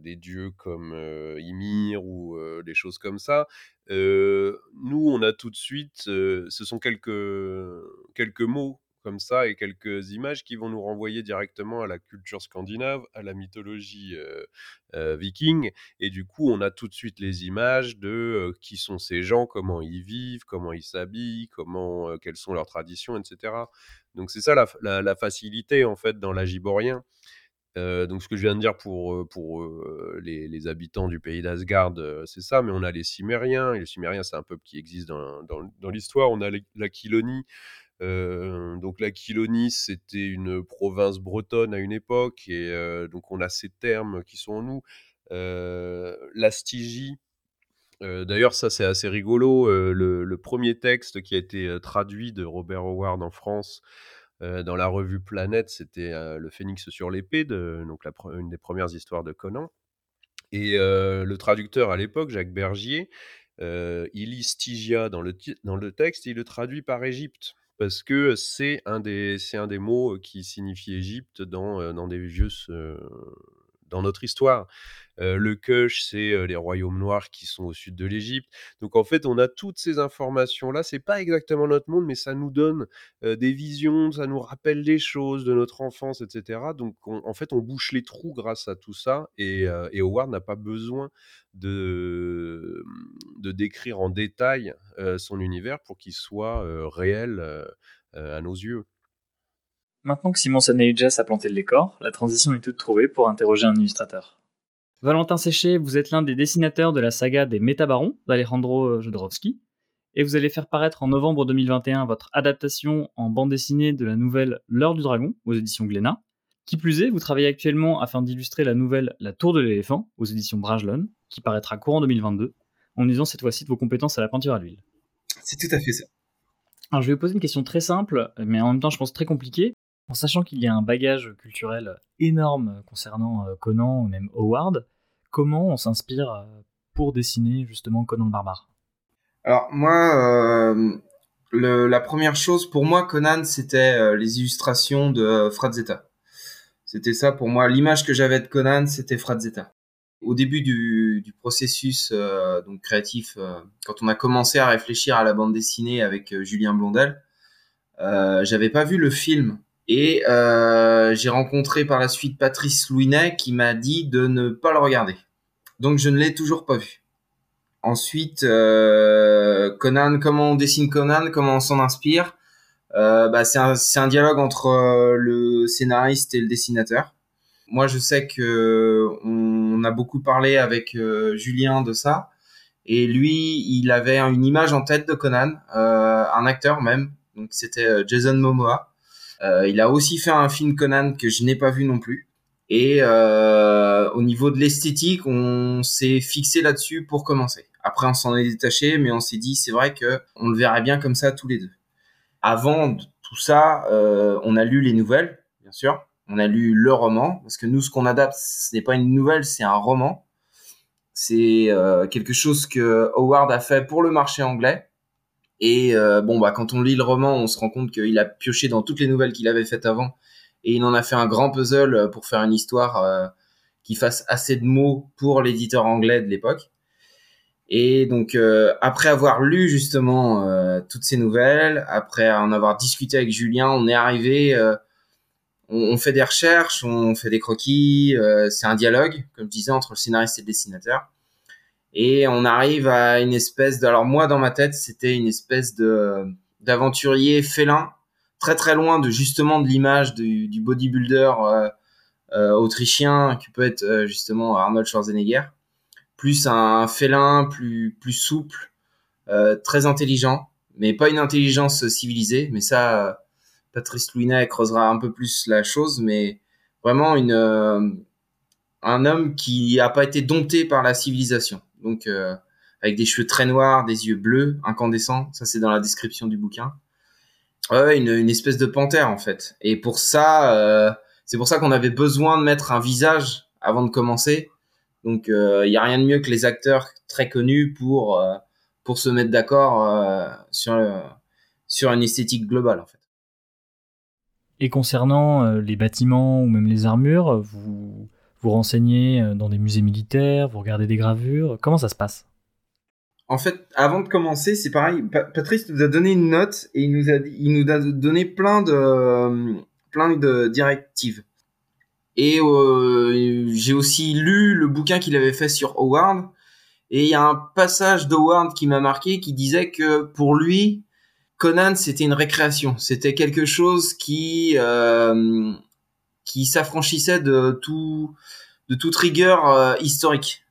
des dieux comme Ymir ou des choses comme ça. Nous, on a tout de suite, ce sont quelques, quelques mots comme ça et quelques images qui vont nous renvoyer directement à la culture scandinave, à la mythologie viking. Et du coup, on a tout de suite les images de qui sont ces gens, comment ils vivent, comment ils s'habillent, comment, quelles sont leurs traditions, etc. Donc c'est ça la, la, facilité en fait dans l'agiborien. Euh, donc ce que je viens de dire pour, euh, pour euh, les, habitants du pays d'Asgard, c'est ça, mais on a les Cimériens, et les Cimériens c'est un peuple qui existe dans, dans, l'histoire, on a la Quilonie, donc la Quilonie c'était une province bretonne à une époque, et donc on a ces termes qui sont en nous. la Stygie, D'ailleurs, ça c'est assez rigolo. le, premier texte qui a été traduit de Robert Howard en France, dans la revue Planète, c'était le Phénix sur l'épée, donc une des premières histoires de Conan. Et le traducteur à l'époque, Jacques Bergier, il lit Stygia dans le, texte et il le traduit par Égypte. Parce que c'est un, des, des mots qui signifie Égypte dans, dans des vieux dans notre histoire. le Kush, c'est les royaumes noirs qui sont au sud de l'Égypte. Donc en fait, on a toutes ces informations-là. C'est pas exactement notre monde, mais ça nous donne des visions, ça nous rappelle des choses de notre enfance, etc. Donc en fait, on bouche les trous grâce à tout ça. Et, Howard n'a pas besoin de, de décrire en détail son univers pour qu'il soit réel à nos yeux. Maintenant que Simon Saneujas a planté le décor, la transition est toute trouvée pour interroger un illustrateur. Valentin Séché, vous êtes l'un des dessinateurs de la saga des Métabarons d'Alejandro Jodorowsky, et vous allez faire paraître en novembre 2021 votre adaptation en bande dessinée de la nouvelle L'heure du dragon aux éditions Glénat. Qui plus est, vous travaillez actuellement afin d'illustrer la nouvelle La tour de l'éléphant aux éditions Brajlon, qui paraîtra courant 2022, en usant cette fois-ci de vos compétences à la peinture à l'huile. C'est tout à fait ça. Alors je vais vous poser une question très simple, mais en même temps je pense très compliquée. En sachant qu'il y a un bagage culturel énorme concernant euh, Conan ou même Howard, comment on s'inspire euh, pour dessiner justement Conan le barbare? Alors moi, euh, la première chose pour moi, Conan, c'était les illustrations de Frazetta. C'était ça pour moi. L'image que j'avais de Conan, c'était Frazetta. Au début du, processus donc créatif, quand on a commencé à réfléchir à la bande dessinée avec Julien Blondel, j'avais pas vu le film et euh, j'ai rencontré par la suite Patrice Louinet qui m'a dit de ne pas le regarder. Donc je ne l'ai toujours pas vu. Ensuite, euh, Conan, comment on dessine Conan, comment on s'en inspire? Euh, bah, c'est un, un, dialogue entre euh, le scénariste et le dessinateur. Moi, je sais que on a beaucoup parlé avec euh, Julien de ça, et lui, il avait une image en tête de Conan, un acteur même. Donc c'était Jason Momoa. Euh, il a aussi fait un film Conan que je n'ai pas vu non plus. Et euh, au niveau de l'esthétique, on s'est fixé là-dessus pour commencer. Après, on s'en est détaché, mais on s'est dit, c'est vrai que on le verrait bien comme ça tous les deux. Avant tout ça, euh, on a lu les nouvelles, bien sûr. On a lu le roman, parce que nous, ce qu'on adapte, ce n'est pas une nouvelle, c'est un roman. C'est euh, quelque chose que Howard a fait pour le marché anglais. Et euh, bon, bah, quand on lit le roman, on se rend compte qu'il a pioché dans toutes les nouvelles qu'il avait faites avant. Et il en a fait un grand puzzle euh, pour faire une histoire euh, qui fasse assez de mots pour l'éditeur anglais de l'époque. Et donc, après avoir lu justement toutes ces nouvelles, après en avoir discuté avec Julien, on est arrivé, on, on, fait des recherches, on fait des croquis, c'est un dialogue, comme je disais, entre le scénariste et le dessinateur et on arrive à une espèce de alors moi dans ma tête c'était une espèce de d'aventurier félin très très loin de justement de l'image du, du, bodybuilder euh, euh, autrichien qui peut être euh, justement Arnold Schwarzenegger. Plus un félin plus plus souple euh, très intelligent mais pas une intelligence civilisée. Mais ça Patrice Louinet creusera un peu plus la chose mais vraiment une un homme qui a pas été dompté par la civilisation donc euh, avec des cheveux très noirs, des yeux bleus, incandescents. Ça, c'est dans la description du bouquin. Ouais, une, espèce de panthère en fait. Et pour ça, euh, c'est pour ça qu'on avait besoin de mettre un visage avant de commencer. Donc, il euh, n'y a rien de mieux que les acteurs très connus pour pour se mettre d'accord sur sur une esthétique globale en fait. Et concernant les bâtiments ou même les armures, vous vous renseignez euh, dans des musées militaires, vous regardez des gravures. Comment ça se passe? En fait, avant de commencer, c'est pareil. Patrice nous a donné une note et il nous a, il nous a donné plein de, plein de directives. Et euh, j'ai aussi lu le bouquin qu'il avait fait sur Howard. Et il y a un passage d'Howard qui m'a marqué qui disait que pour lui, Conan, c'était une récréation. C'était quelque chose qui euh, qui s'affranchissait de tout de toute rigueur euh, historique.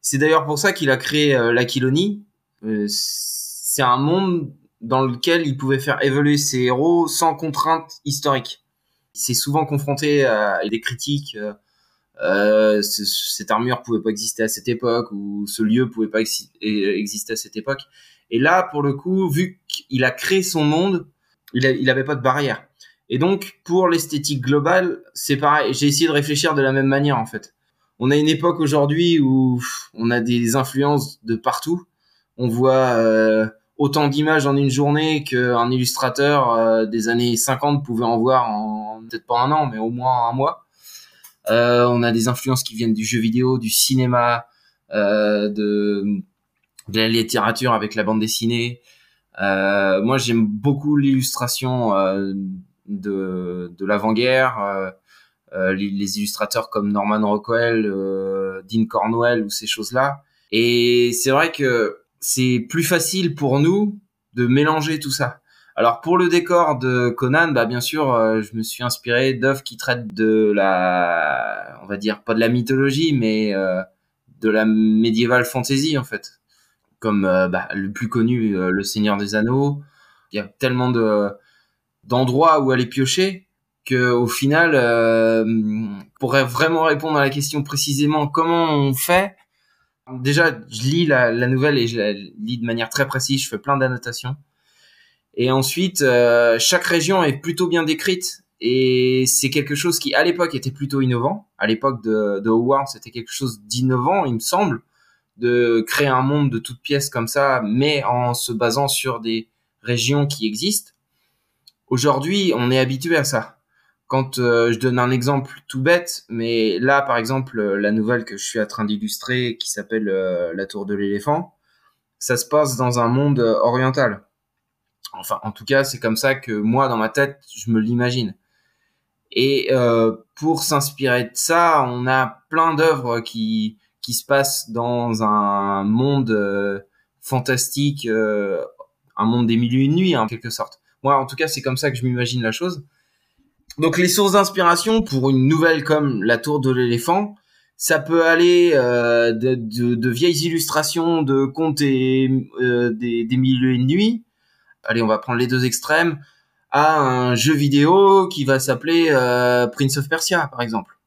C'est d'ailleurs pour ça qu'il a créé euh, l'Aquilonie. Euh, c'est un monde dans lequel il pouvait faire évoluer ses héros sans contrainte historique. Il s'est souvent confronté à des critiques. Euh, cette armure pouvait pas exister à cette époque ou ce lieu pouvait pas exister à cette époque. Et là, pour le coup, vu qu'il a créé son monde, il, n'avait avait pas de barrière. Et donc, pour l'esthétique globale, c'est pareil. J'ai essayé de réfléchir de la même manière, en fait. On a une époque aujourd'hui où on a des influences de partout. On voit euh, autant d'images en une journée qu'un illustrateur euh, des années 50 pouvait en voir en peut-être pas un an, mais au moins un mois. Euh, on a des influences qui viennent du jeu vidéo, du cinéma, de la littérature avec la bande dessinée. Moi, j'aime beaucoup l'illustration de, de l'avant-guerre. Euh, euh les, illustrateurs comme Norman Rockwell, euh, Dean Cornwell ou ces choses-là. Et c'est vrai que c'est plus facile pour nous de mélanger tout ça. Alors pour le décor de Conan, bah bien sûr, je me suis inspiré d'œuvres qui traitent de la, on va dire pas de la mythologie, mais de la médiévale fantasy en fait comme bah, le plus connu, Le Seigneur des Anneaux. Il y a tellement de d'endroits où aller piocher que au final, euh, pourrait vraiment répondre à la question précisément comment on fait. Déjà, je lis la, nouvelle et je la lis de manière très précise. Je fais plein d'annotations. Et ensuite, euh, chaque région est plutôt bien décrite et c'est quelque chose qui, à l'époque, était plutôt innovant. À l'époque de, de Howard, c'était quelque chose d'innovant, il me semble de créer un monde de toutes pièces comme ça, mais en se basant sur des régions qui existent. Aujourd'hui, on est habitué à ça. Quand euh, je donne un exemple tout bête, mais là, par exemple, la nouvelle que je suis en train d'illustrer, qui s'appelle euh, La Tour de l'éléphant, ça se passe dans un monde oriental. Enfin, en tout cas, c'est comme ça que moi, dans ma tête, je me l'imagine. Et euh, pour s'inspirer de ça, on a plein d'œuvres qui qui se passe dans un monde euh, fantastique, euh, un monde des milieux et nuit, en quelque sorte. Moi, en tout cas, c'est comme ça que je m'imagine la chose. Donc, les sources d'inspiration pour une nouvelle comme La Tour de l'éléphant, ça peut aller euh, de, de, de, vieilles illustrations de contes et euh, des, milieux et une nuit. Allez, on va prendre les deux extrêmes à un jeu vidéo qui va s'appeler euh, Prince of Persia, par exemple.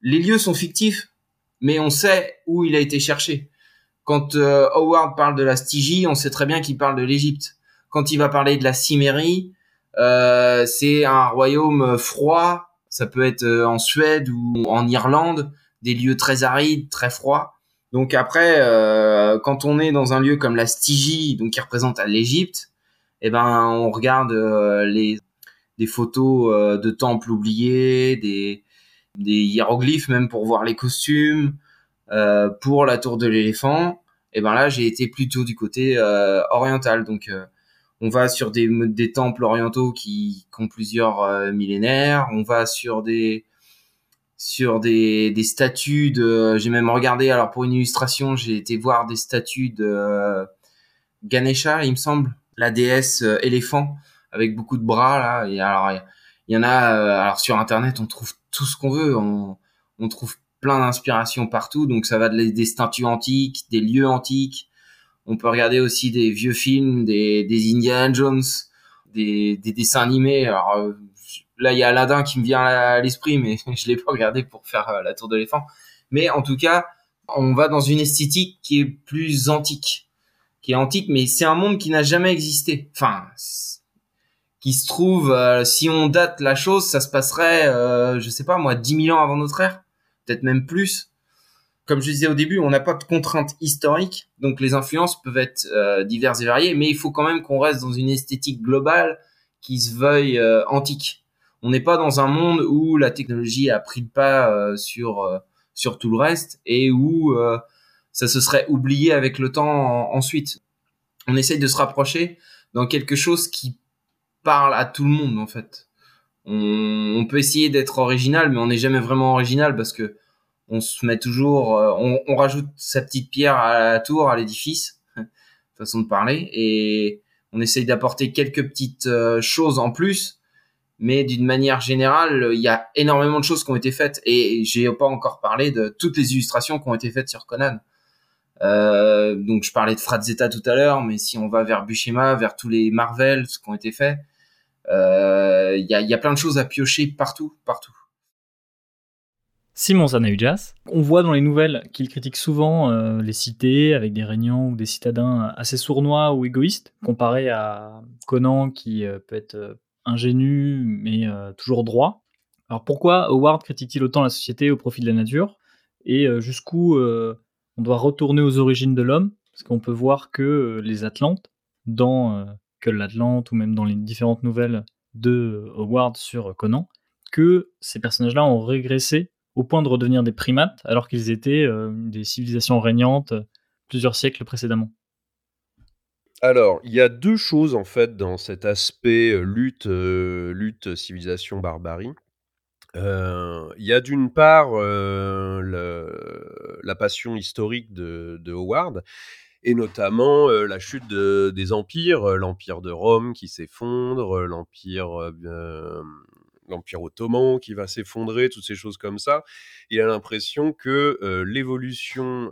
Les lieux sont fictifs, mais on sait où il a été cherché. Quand Howard parle de la Stygie, on sait très bien qu'il parle de l'Égypte. Quand il va parler de la Cimérie, euh, c'est un royaume froid. Ça peut être euh, en Suède ou en Irlande, des lieux très arides, très froids. Donc après, euh, quand on est dans un lieu comme la Stygie, donc qui représente l'Égypte, eh ben on regarde euh, les des photos de temples oubliés, des hiéroglyphes même pour voir les costumes. Pour la tour de l'éléphant, et ben là j'ai été plutôt du côté oriental. Donc on va sur des, temples orientaux qui, ont plusieurs millénaires. On va sur des sur des, des statues de. J'ai même regardé. Alors pour une illustration, j'ai été voir des statues de Ganesha, il me semble, la déesse éléphant avec beaucoup de bras là. Et alors il y, en a. alors sur internet, on trouve tout ce qu'on veut. On, on trouve plein d'inspirations partout. Donc ça va de, des statues antiques, des lieux antiques. On peut regarder aussi des vieux films, des, des Indiana Jones, des, des dessins animés. Alors euh, là, il y a Aladdin qui me vient à l'esprit, mais je l'ai pas regardé pour faire euh, la tour de l'éléphant. Mais en tout cas, on va dans une esthétique qui est plus antique, qui est antique, mais c'est un monde qui n'a jamais existé. Enfin, qui se trouve, euh, si on date la chose, ça se passerait, euh, je sais pas moi, 10 000 ans avant notre ère, peut-être même plus. Comme je disais au début, on n'a pas de contraintes historiques, donc les influences peuvent être euh, diverses et variées, mais il faut quand même qu'on reste dans une esthétique globale qui se veuille euh, antique. on n'est pas dans un monde où la technologie a pris le pas sur sur tout le reste et où ça se serait oublié avec le temps ensuite. On essaye de se rapprocher dans quelque chose qui parle à tout le monde en fait. On, peut essayer d'être original, mais on n'est jamais vraiment original parce que on se met toujours, euh, on, rajoute sa petite pierre à la tour, à l'édifice, façon de parler, et on essaye d'apporter quelques petites euh, choses en plus, mais d'une manière générale, il y a énormément de choses qui ont été faites, et j'ai pas encore parlé de toutes les illustrations qui ont été faites sur Conan. Euh, donc je parlais de Frazetta tout à l'heure, mais si on va vers Bushima, vers tous les Marvel, ce qui ont été faits, euh, il y, a, y, a, plein de choses à piocher partout, partout. Simon Sanahujas, on voit dans les nouvelles qu'il critique souvent euh, les cités avec des régnants ou des citadins assez sournois ou égoïstes, comparé à Conan qui peut être ingénu mais toujours droit. Alors pourquoi Howard critique-t-il autant la société au profit de la nature? Et jusqu'où on doit retourner aux origines de l'homme, parce qu'on peut voir que euh, les Atlantes, dans euh, que l'Atlante ou même dans les différentes nouvelles de Howard sur Conan, que ces personnages-là ont régressé au point de redevenir des primates alors qu'ils étaient euh, des civilisations régnantes plusieurs siècles précédemment. Alors, il y a deux choses en fait dans cet aspect lutte, lutte civilisation barbarie. Il y a d'une part la passion historique de, Howard, et notamment la chute des empires, l'empire de Rome qui s'effondre, l'empire l'empire ottoman qui va s'effondrer, toutes ces choses comme ça. Il a l'impression que l'évolution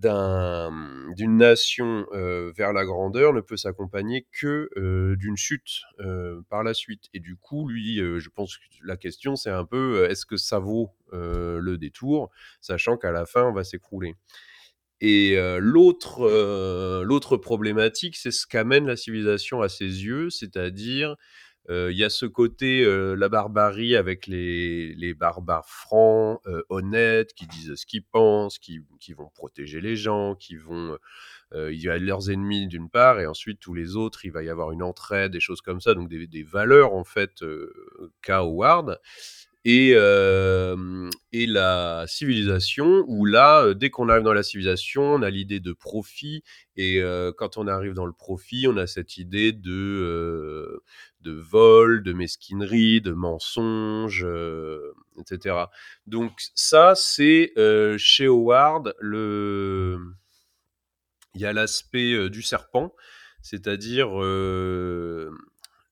d'une nation euh, vers la grandeur ne peut s'accompagner que euh, d'une chute euh, par la suite. Et du coup, lui, je pense que la question, c'est un peu est-ce que ça vaut le détour, sachant qu'à la fin, on va s'écrouler. Et l'autre problématique, c'est ce qu'amène la civilisation à ses yeux, c'est-à-dire il y a ce côté, la barbarie avec les, les barbares francs, honnêtes, qui disent ce qu'ils pensent, qui, qui, vont protéger les gens, qui vont... il y a leurs ennemis d'une part, et ensuite tous les autres, il va y avoir une entraide, des choses comme ça, donc des, des valeurs en fait qu'a et, et la civilisation, où là, dès qu'on arrive dans la civilisation, on a l'idée de profit, et quand on arrive dans le profit, on a cette idée de, de vol, de mesquinerie, de mensonge, etc. Donc ça, c'est chez Howard, le... il y a l'aspect du serpent, c'est-à-dire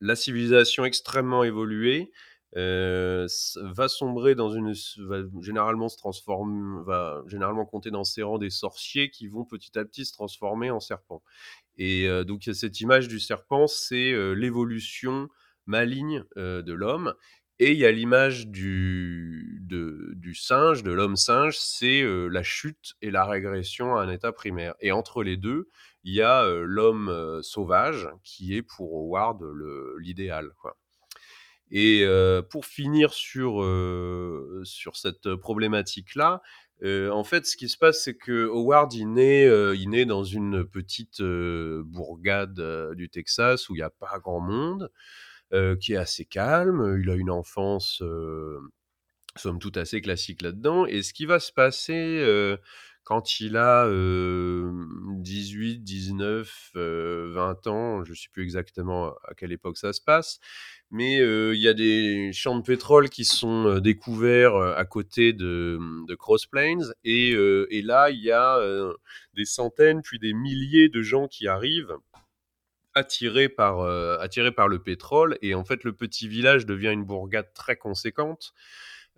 la civilisation extrêmement évoluée, euh, va sombrer dans une va généralement se transforme va généralement compter dans ses rangs des sorciers qui vont petit à petit se transformer en serpents et euh, donc cette image du serpent c'est euh, l'évolution maligne de l'homme et il y a l'image du, du singe, de l'homme singe, c'est la chute et la régression à un état primaire. Et entre les deux, il y a l'homme sauvage qui est pour Howard l'idéal. Et pour finir sur, sur cette problématique-là, en fait, ce qui se passe, c'est que Howard, il naît, il naît dans une petite bourgade du Texas où il n'y a pas grand monde, qui est assez calme. Il a une enfance, somme toute, assez classique là-dedans. Et ce qui va se passer quand il a 18, 19, 20 ans, je ne sais plus exactement à quelle époque ça se passe, mais il y a des champs de pétrole qui sont découverts à côté de, de Cross Plains, et, là, il y a des centaines, puis des milliers de gens qui arrivent attirés par, attirés par le pétrole, et en fait, le petit village devient une bourgade très conséquente.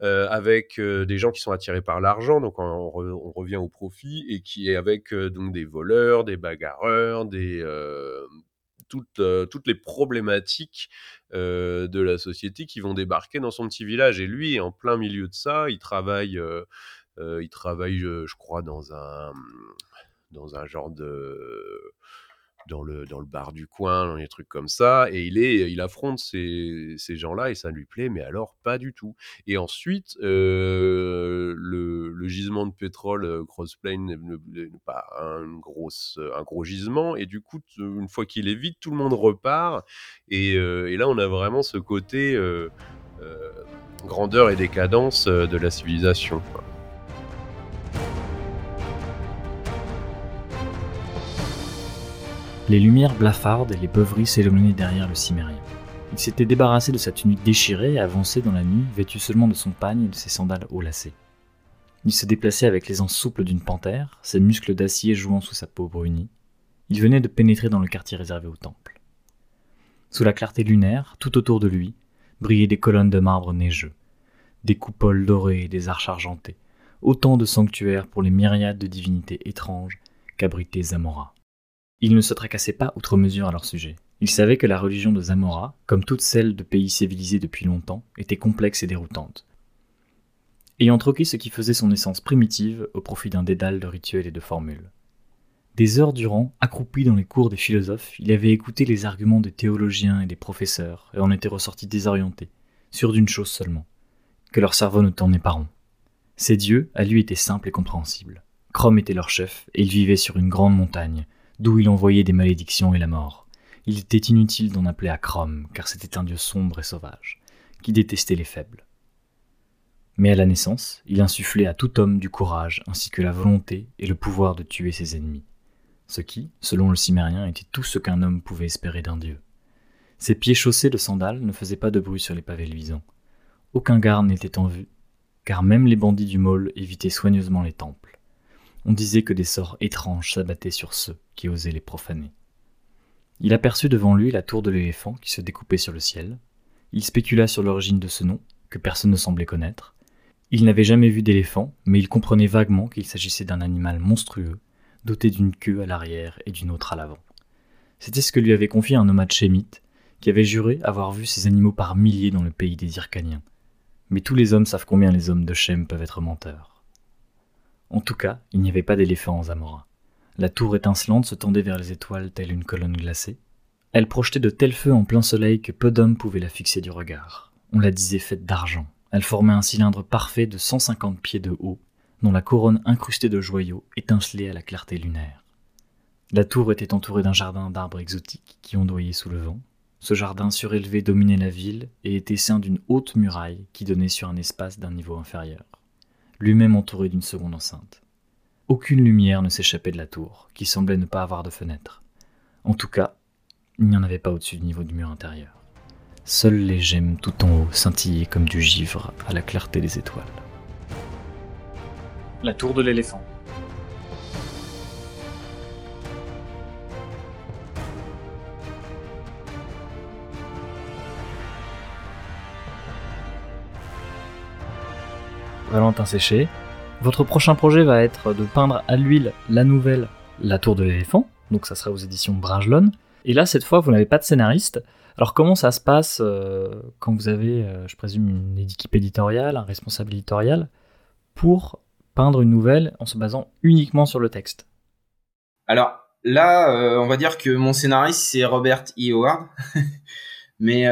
Euh, avec euh, des gens qui sont attirés par l'argent, donc on, revient au profit, et qui est avec euh, donc des voleurs, des bagarreurs, des toutes, toutes les problématiques de la société qui vont débarquer dans son petit village. Et lui, en plein milieu de ça, il travaille, il travaille, je crois, dans un genre de dans le, dans le bar du coin, dans les trucs comme ça, et il, est, il affronte ces, ces gens-là et ça lui plaît, mais alors pas du tout. Et ensuite, euh, le, gisement de pétrole euh, Crossplane n'est pas un, grosse, un gros gisement, et du coup, une fois qu'il est vide, tout le monde repart, et, euh, là, on a vraiment ce côté grandeur et décadence de la civilisation. Les lumières blafardes et les beuveries s'éloignaient derrière le cimérien. Il s'était débarrassé de sa tunique déchirée et avançait dans la nuit, vêtu seulement de son pagne et de ses sandales haut lacées. Il se déplaçait avec l'aisance souple d'une panthère, ses muscles d'acier jouant sous sa peau brunie. Il venait de pénétrer dans le quartier réservé au temple. Sous la clarté lunaire, tout autour de lui, brillaient des colonnes de marbre neigeux, des coupoles dorées et des arches argentées, autant de sanctuaires pour les myriades de divinités étranges qu'abritait Zamora. Il ne se tracassait pas outre mesure à leur sujet. Il savait que la religion de Zamora, comme toutes celles de pays civilisés depuis longtemps, était complexe et déroutante. Ayant troqué ce qui faisait son essence primitive au profit d'un dédale de rituels et de formules. Des heures durant, accroupi dans les cours des philosophes, il avait écouté les arguments des théologiens et des professeurs, et en était ressorti désorienté, sûr d'une chose seulement, que leur cerveau ne tournait pas rond. Ces dieux, à lui, étaient simples et compréhensibles. Chrome était leur chef, et il vivait sur une grande montagne, d'où il envoyait des malédictions et la mort. Il était inutile d'en appeler à Chrome, car c'était un dieu sombre et sauvage, qui détestait les faibles. Mais à la naissance, il insufflait à tout homme du courage, ainsi que la volonté et le pouvoir de tuer ses ennemis, ce qui, selon le cimérien, était tout ce qu'un homme pouvait espérer d'un dieu. Ses pieds chaussés de sandales ne faisaient pas de bruit sur les pavés luisants. Aucun garde n'était en vue, car même les bandits du môle évitaient soigneusement les temples. On disait que des sorts étranges s'abattaient sur ceux qui osaient les profaner. Il aperçut devant lui la tour de l'éléphant qui se découpait sur le ciel. Il spécula sur l'origine de ce nom, que personne ne semblait connaître. Il n'avait jamais vu d'éléphant, mais il comprenait vaguement qu'il s'agissait d'un animal monstrueux, doté d'une queue à l'arrière et d'une autre à l'avant. C'était ce que lui avait confié un nomade chémite, qui avait juré avoir vu ces animaux par milliers dans le pays des Irkaniens. Mais tous les hommes savent combien les hommes de Shem peuvent être menteurs. En tout cas, il n'y avait pas d'éléphant en Zamora. La tour étincelante se tendait vers les étoiles telle une colonne glacée. Elle projetait de tels feux en plein soleil que peu d'hommes pouvaient la fixer du regard. On la disait faite d'argent. Elle formait un cylindre parfait de 150 pieds de haut, dont la couronne incrustée de joyaux étincelait à la clarté lunaire. La tour était entourée d'un jardin d'arbres exotiques qui ondoyaient sous le vent. Ce jardin surélevé dominait la ville et était ceint d'une haute muraille qui donnait sur un espace d'un niveau inférieur lui-même entouré d'une seconde enceinte. Aucune lumière ne s'échappait de la tour, qui semblait ne pas avoir de fenêtre. En tout cas, il n'y en avait pas au-dessus du niveau du mur intérieur. Seules les gemmes tout en haut scintillaient comme du givre à la clarté des étoiles. La tour de l'éléphant. Valentin Séché. Votre prochain projet va être de peindre à l'huile la nouvelle La Tour de l'éléphant, donc ça sera aux éditions Bragelonne. Et là, cette fois, vous n'avez pas de scénariste. Alors comment ça se passe euh, quand vous avez, euh, je présume, une équipe éditoriale, un responsable éditorial, pour peindre une nouvelle en se basant uniquement sur le texte? Alors là, euh, on va dire que mon scénariste, c'est Robert E. Howard. Mais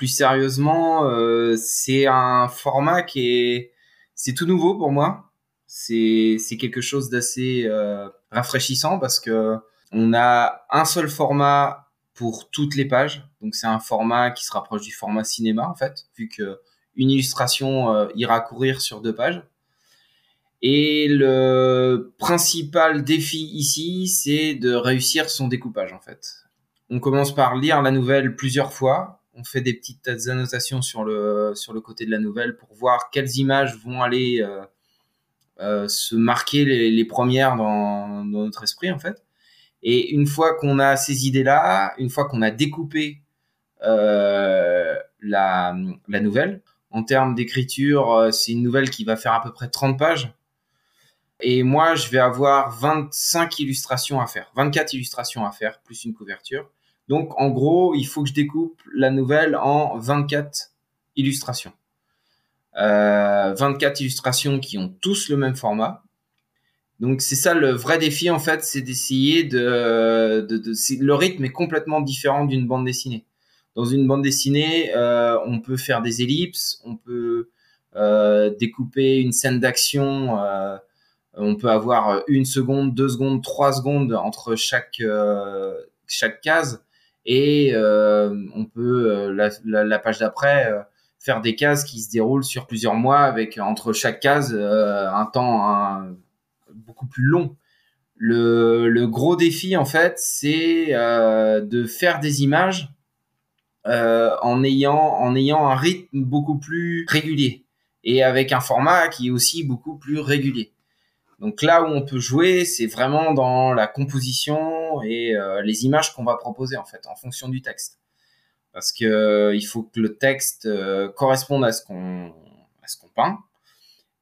plus sérieusement, euh, c'est un format qui est, c'est tout nouveau pour moi. C'est, c'est quelque chose d'assez euh, rafraîchissant parce que on a un seul format pour toutes les pages. Donc c'est un format qui se rapproche du format cinéma en fait, vu que une illustration euh, ira courir sur deux pages. Et le principal défi ici, c'est de réussir son découpage en fait. On commence par lire la nouvelle plusieurs fois on fait des petites annotations sur le, sur le côté de la nouvelle pour voir quelles images vont aller euh, euh, se marquer les, premières dans, notre esprit, en fait. Et une fois qu'on a ces idées-là, une fois qu'on a découpé euh, la, la nouvelle, en termes d'écriture, c'est une nouvelle qui va faire à peu près 30 pages. Et moi, je vais avoir 25 illustrations à faire, 24 illustrations à faire, plus une couverture. Donc, en gros, il faut que je découpe la nouvelle en 24 illustrations. 24 euh, illustrations qui ont tous le même format. Donc c'est ça le vrai défi en fait, c'est d'essayer de, le rythme est complètement différent d'une bande dessinée. Dans une bande dessinée, euh, on peut faire des ellipses, on peut euh, découper une scène d'action, on peut avoir une seconde, deux secondes, trois secondes entre chaque case, et euh, on peut la, la, page d'après faire des cases qui se déroulent sur plusieurs mois avec entre chaque case un temps beaucoup plus long. Le, gros défi, en fait, c'est euh, de faire des images euh, en ayant un rythme beaucoup plus régulier et avec un format qui est aussi beaucoup plus régulier. Donc là où on peut jouer, c'est vraiment dans la composition et euh, les images qu'on va proposer en fait en fonction du texte. Parce que euh, il faut que le texte euh, corresponde à ce qu'on à ce qu'on peint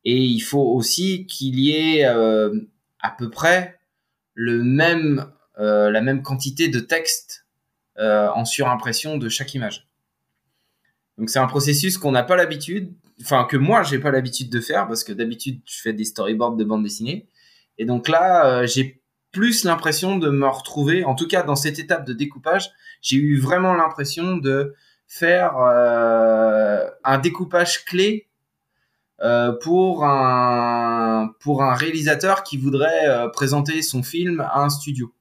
et il faut aussi qu'il y ait à peu près le même, la même quantité de texte en surimpression de chaque image. Donc c'est un processus qu'on n'a pas l'habitude, enfin que moi j'ai pas l'habitude de faire parce que d'habitude je fais des storyboards de bande dessinée. Et donc là j'ai plus l'impression de me retrouver, en tout cas dans cette étape de découpage, j'ai eu vraiment l'impression de faire un découpage clé euh, pour un pour un réalisateur qui voudrait euh, présenter son film à un studio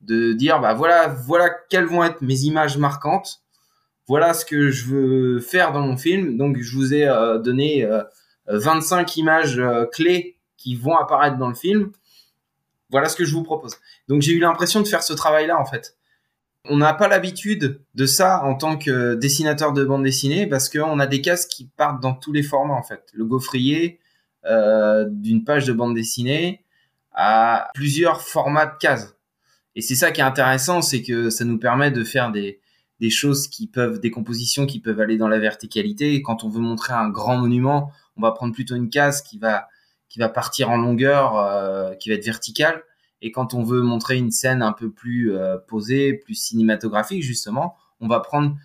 de dire bah voilà voilà quelles vont être mes images marquantes voilà ce que je veux faire dans mon film donc je vous ai euh, donné 25 images clés qui vont apparaître dans le film voilà ce que je vous propose donc j'ai eu l'impression de faire ce travail là en fait on n'a pas l'habitude de ça en tant que dessinateur de bande dessinée parce qu'on a des cases qui partent dans tous les formats en fait. Le gaufrier euh, d'une page de bande dessinée a plusieurs formats de cases. Et c'est ça qui est intéressant, c'est que ça nous permet de faire des, des choses qui peuvent, des compositions qui peuvent aller dans la verticalité. Quand on veut montrer un grand monument, on va prendre plutôt une case qui va, qui va partir en longueur, euh, qui va être verticale. Et quand on veut montrer une scène un peu plus euh, posée, plus cinématographique, justement, on va prendre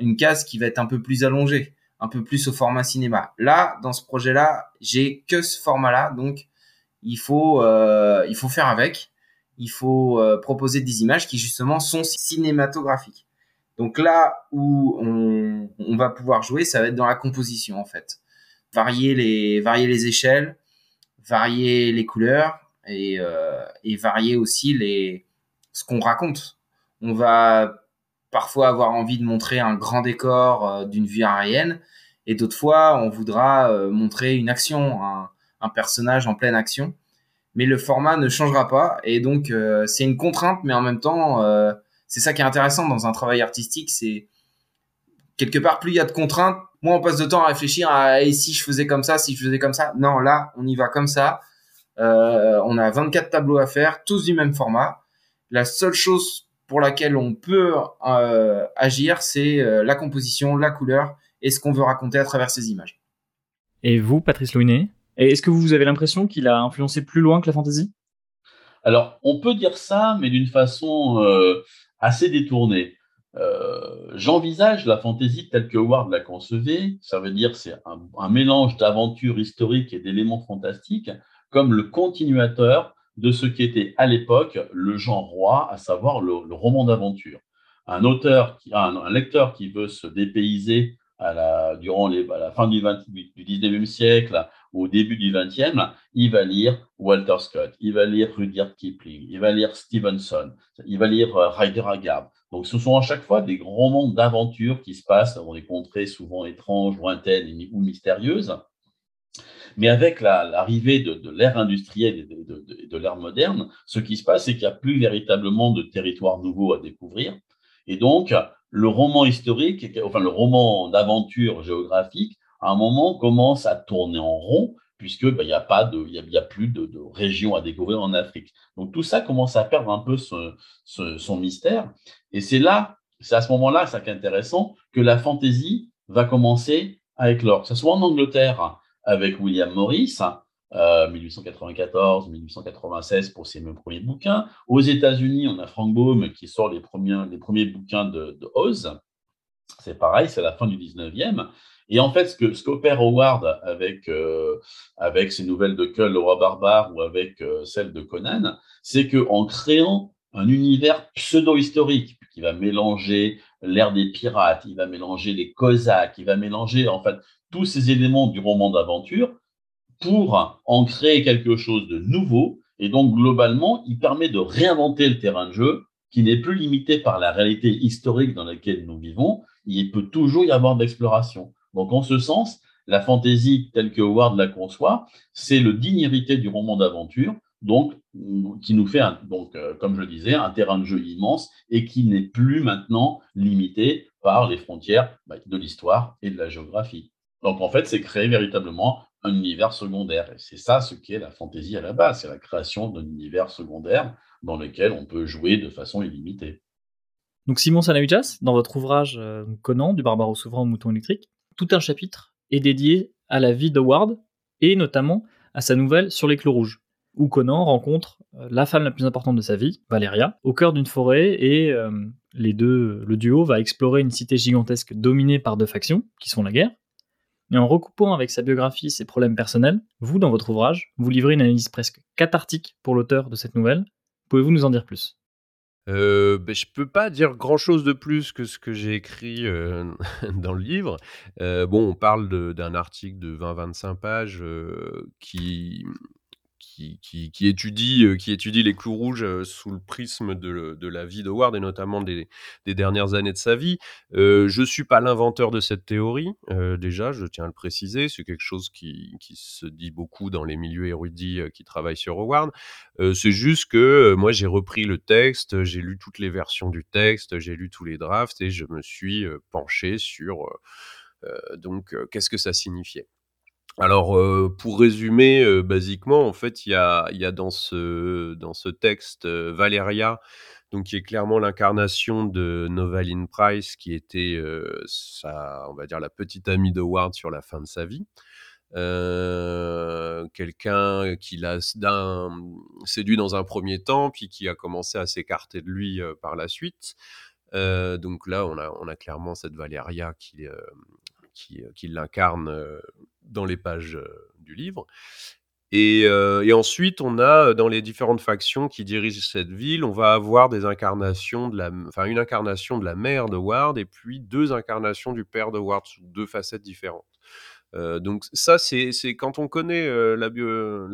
une case qui va être un peu plus allongée, un peu plus au format cinéma. Là, dans ce projet-là, j'ai que ce format-là, donc il faut, euh, il faut faire avec. Il faut euh, proposer des images qui justement sont cinématographiques. Donc là où on, va pouvoir jouer, ça va être dans la composition en fait. Varier les, échelles, varier les couleurs, et, euh, varier aussi ce qu'on raconte. On va parfois avoir envie de montrer un grand décor euh, d'une vue aérienne, et d'autres fois, on voudra euh, montrer une action, un, personnage en pleine action. Mais le format ne changera pas, et donc c'est une contrainte, mais en même temps, c'est ça qui est intéressant dans un travail artistique, c'est quelque part, plus il y a de contraintes, moins on passe de temps à réfléchir à et si je faisais comme ça, si je faisais comme ça? Non, là, on y va comme ça. Euh, on a 24 tableaux à faire, tous du même format. La seule chose pour laquelle on peut euh, agir, c'est euh, la composition, la couleur et ce qu'on veut raconter à travers ces images. Et vous, Patrice Louinet, est-ce que vous avez l'impression qu'il a influencé plus loin que la fantasy Alors, on peut dire ça, mais d'une façon euh, assez détournée. Euh, J'envisage la fantasy telle que Howard l'a concevée, ça veut dire c'est un, mélange d'aventures historiques et d'éléments fantastiques, comme le continuateur de ce qui était à l'époque le genre roi, à savoir le, roman d'aventure. Un auteur, qui, un, un, lecteur qui veut se dépayser à la, durant la fin du, 20, du 19e siècle au début du 20e, il va lire Walter Scott, il va lire Rudyard Kipling, il va lire Stevenson, il va lire euh, Ryder Haggard. Donc ce sont à chaque fois des grands romans d'aventure qui se passent dans des contrées souvent étranges, lointaines ou mystérieuses. Mais avec l'arrivée la, de, l'ère industrielle et de, de, de l'ère moderne, ce qui se passe, c'est qu'il n'y a plus véritablement de territoire nouveau à découvrir. Et donc, le roman historique, enfin le roman d'aventure géographique, à un moment commence à tourner en rond, puisque ben, il n'y a pas il y a, plus de, de région à découvrir en Afrique. Donc tout ça commence à perdre un peu son mystère. Et c'est là, c'est à ce moment-là, ça qui est intéressant, que la fantaisie va commencer à éclore. Que ce soit en Angleterre, avec William Morris, euh, 1894-1896 pour ses premiers bouquins. Aux États-Unis, on a Frank Baum qui sort les premiers, bouquins de Oz. C'est pareil, c'est la fin du 19e. Et en fait, ce que ce qu'opère Howard avec, euh, avec ses nouvelles de Kull, le roi barbare, ou avec euh, celles de Conan, c'est qu'en créant un univers pseudo-historique qui va mélanger l'ère des pirates, il va mélanger les Cosaques, il va mélanger en fait tous ces éléments du roman d'aventure pour en créer quelque chose de nouveau. Et donc, globalement, il permet de réinventer le terrain de jeu qui n'est plus limité par la réalité historique dans laquelle nous vivons. Il peut toujours y avoir de l'exploration. Donc, en ce sens, la fantaisie telle que Howard la conçoit, c'est le digne hérité du roman d'aventure, donc qui nous fait, donc, euh, comme je disais, un terrain de jeu immense et qui n'est plus maintenant limité par les frontières bah, de l'histoire et de la géographie. Donc, en fait, c'est créer véritablement un univers secondaire. Et c'est ça ce qu'est la fantaisie à la base, c'est la création d'un univers secondaire dans lequel on peut jouer de façon illimitée. Donc Simon Sanahujas, dans votre ouvrage euh, Conan, du barbare au souverain au mouton électrique, tout un chapitre est dédié à la vie d'Howard et notamment à sa nouvelle Sur les clous rouges, où Conan rencontre euh, la femme la plus importante de sa vie, Valéria, au cœur d'une forêt et euh, les deux, le duo va explorer une cité gigantesque dominée par deux factions, qui sont la guerre. Et en recoupant avec sa biographie ses problèmes personnels, vous, dans votre ouvrage, vous livrez une analyse presque cathartique pour l'auteur de cette nouvelle. Pouvez-vous nous en dire plus? Euh, ben, je peux pas dire grand chose de plus que ce que j'ai écrit euh, dans le livre. Euh, bon, on parle d'un article de 20-25 pages euh, qui, étudie, euh, qui étudie les clous rouges euh, sous le prisme de, la vie de Ward et notamment des, dernières années de sa vie. Euh, je ne suis pas l'inventeur de cette théorie, déjà, je tiens à le préciser. C'est quelque chose qui, se dit beaucoup dans les milieux érudits qui travaillent sur Howard. C'est juste que moi, j'ai repris le texte, j'ai lu toutes les versions du texte, j'ai lu tous les drafts et je me suis penché sur donc qu'est-ce que ça signifiait. Alors, euh, pour résumer, euh, basiquement, en fait, il y a, y a dans, ce, dans ce texte euh, Valéria, donc qui est clairement l'incarnation de Novaline Price, qui était sa, on va dire, la petite amie de Ward sur la fin de sa vie. Quelqu'un qui l'a séduit dans un premier temps, puis qui a commencé à s'écarter de lui par la suite. donc là, on a, on a clairement cette Valéria qui, qui, qui l'incarne dans les pages euh, du livre. Euh, et, ensuite, on a euh, dans les différentes factions qui dirigent cette ville, on va avoir des incarnations de la, enfin une incarnation de la mère de Ward et puis deux incarnations du père de Ward sous deux facettes différentes. Euh, donc ça, c'est quand on connaît euh, la,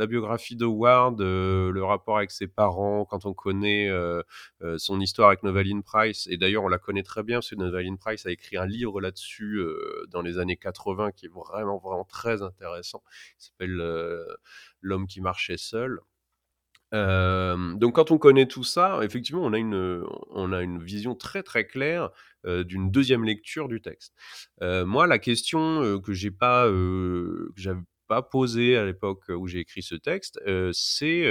biographie de Ward, euh, le rapport avec ses parents, quand on connaît son histoire avec Novaline Price, et d'ailleurs on la connaît très bien parce que Novaline Price a écrit un livre là-dessus dans les années 80 qui est vraiment vraiment très intéressant. Il s'appelle L'homme qui marchait seul. Donc quand on connaît tout ça, effectivement, on a une, on a une vision très très claire d'une deuxième lecture du texte. Euh, moi, la question que j'ai pas, que j'avais pas posée à l'époque où j'ai écrit ce texte, c'est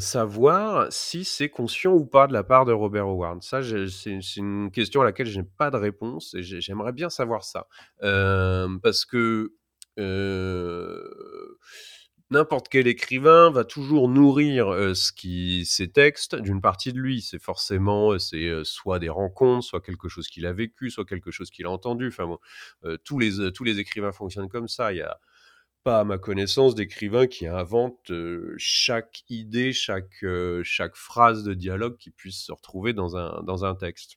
savoir si c'est conscient ou pas de la part de Robert Howard. Ça, c'est une question à laquelle je n'ai pas de réponse et j'aimerais bien savoir ça parce que n'importe quel écrivain va toujours nourrir ses textes d'une partie de lui. C'est forcément, soit des rencontres, soit quelque chose qu'il a vécu, soit quelque chose qu'il a entendu. Enfin tous les écrivains fonctionnent comme ça. Il y a pas, à ma connaissance, d'écrivains qui inventent chaque idée, chaque phrase de dialogue qui puisse se retrouver dans un texte.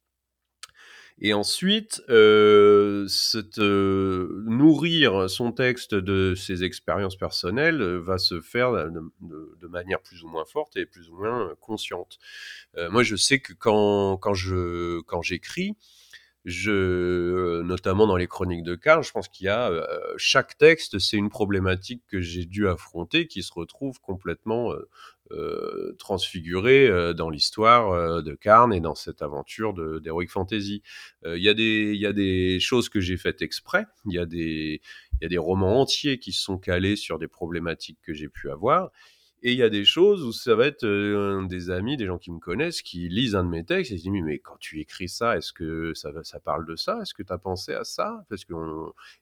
Et ensuite, euh, euh, nourrir son texte de ses expériences personnelles euh, va se faire de, manière plus ou moins forte et plus ou moins consciente. moi, je sais que quand, quand je quand j'écris, notamment dans les chroniques de Karl, je pense qu'il y a chaque texte, c'est une problématique que j'ai dû affronter qui se retrouve complètement euh, transfiguré euh, dans l'histoire euh, de Karn et dans cette aventure d'Heroic Fantasy. Il y, a des, y a des choses que j'ai faites exprès, il y, y a des romans entiers qui sont calés sur des problématiques que j'ai pu avoir. Et il y a des choses où ça va être euh, des amis, des gens qui me connaissent, qui lisent un de mes textes et se disent mais quand tu écris ça, est-ce que ça, parle de ça? Est-ce que tu as pensé à ça? Parce que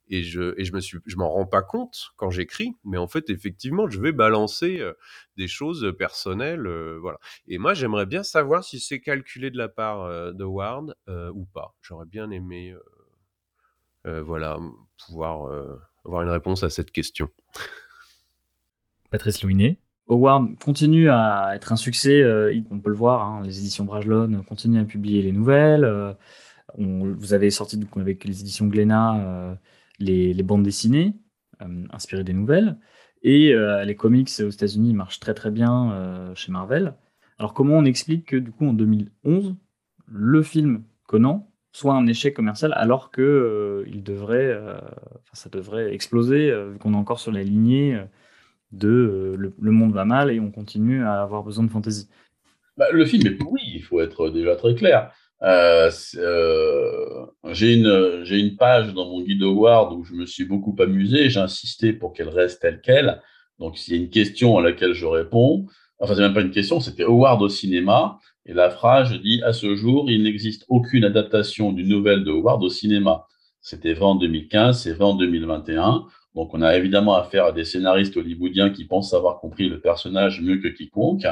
et je et me m'en rends pas compte quand j'écris, mais en fait effectivement je vais balancer euh, des choses personnelles, euh, voilà. Et moi j'aimerais bien savoir si c'est calculé de la part de Ward ou pas. J'aurais bien aimé voilà pouvoir avoir une réponse à cette question. Patrice Louinet Howard continue à être un succès, euh, on peut le voir, hein, les éditions Brajlon continuent à publier les nouvelles. Euh, vous avez sorti avec les éditions Glénat euh, les, bandes dessinées inspirées des nouvelles. Et les comics aux États-Unis marchent très très bien chez Marvel. Alors comment on explique que du coup en 2011, le film Conan soit un échec commercial alors que il devrait, ça devrait exploser vu qu'on est encore sur la lignée de euh, le, monde va mal et on continue à avoir besoin de fantaisie. Bah, le film est pourri, il faut être déjà très clair. Euh, euh, j'ai une, page dans mon guide Howard où je me suis beaucoup amusé, j'ai insisté pour qu'elle reste telle qu'elle. Donc, s'il y a une question à laquelle je réponds, enfin, c'est même pas une question, c'était Howard au cinéma. Et la phrase dit À ce jour, il n'existe aucune adaptation d'une nouvelle de Howard au cinéma. C'était vrai en 2015, c'est vrai en 2021. Donc, on a évidemment affaire à des scénaristes hollywoodiens qui pensent avoir compris le personnage mieux que quiconque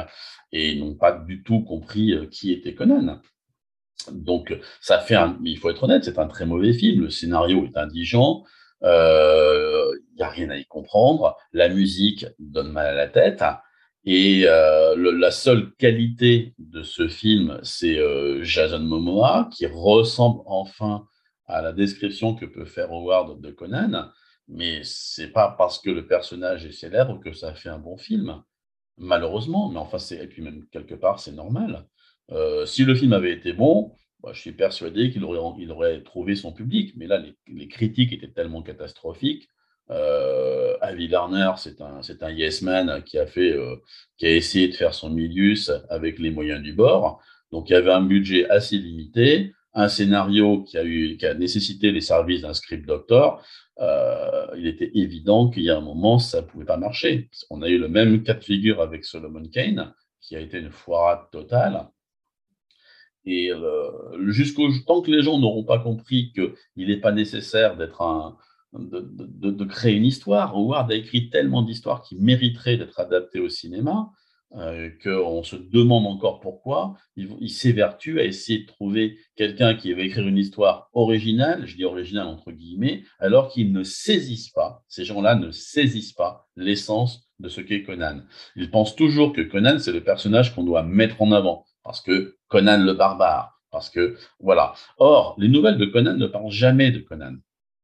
et n'ont pas du tout compris euh, qui était Conan. Donc, ça fait un, il faut être honnête, c'est un très mauvais film. Le scénario est indigent. Il euh, n'y a rien à y comprendre. La musique donne mal à la tête. Et euh, la seule qualité de ce film, c'est Jason Momoa, qui ressemble enfin à la description que peut faire Howard de Conan mais c'est pas parce que le personnage est célèbre que ça fait un bon film, malheureusement. Mais enfin, et puis même quelque part, c'est normal. Euh, si le film avait été bon, bah, je suis persuadé qu'il aurait, trouvé son public. Mais là, les, critiques étaient tellement catastrophiques. Euh, Avi Lerner, c'est un, yes man qui a fait, euh, qui a essayé de faire son milius avec les moyens du bord. Donc, il y avait un budget assez limité, un scénario qui a eu, qui a nécessité les services d'un script doctor. Euh, il était évident qu'il y a un moment, ça ne pouvait pas marcher. On a eu le même cas de figure avec Solomon Kane, qui a été une foirade totale. Et euh, jusqu'au tant que les gens n'auront pas compris qu'il n'est pas nécessaire d'être un, de, créer une histoire, Howard a écrit tellement d'histoires qui mériteraient d'être adaptées au cinéma, euh, qu'on se demande encore pourquoi, il, s'évertue à essayer de trouver quelqu'un qui va écrire une histoire originale, je dis originale entre guillemets, alors qu'ils ne saisissent pas, ces gens-là ne saisissent pas l'essence de ce qu'est Conan. Ils pensent toujours que Conan, c'est le personnage qu'on doit mettre en avant, parce que Conan le barbare, parce que voilà. Or, les nouvelles de Conan ne parlent jamais de Conan.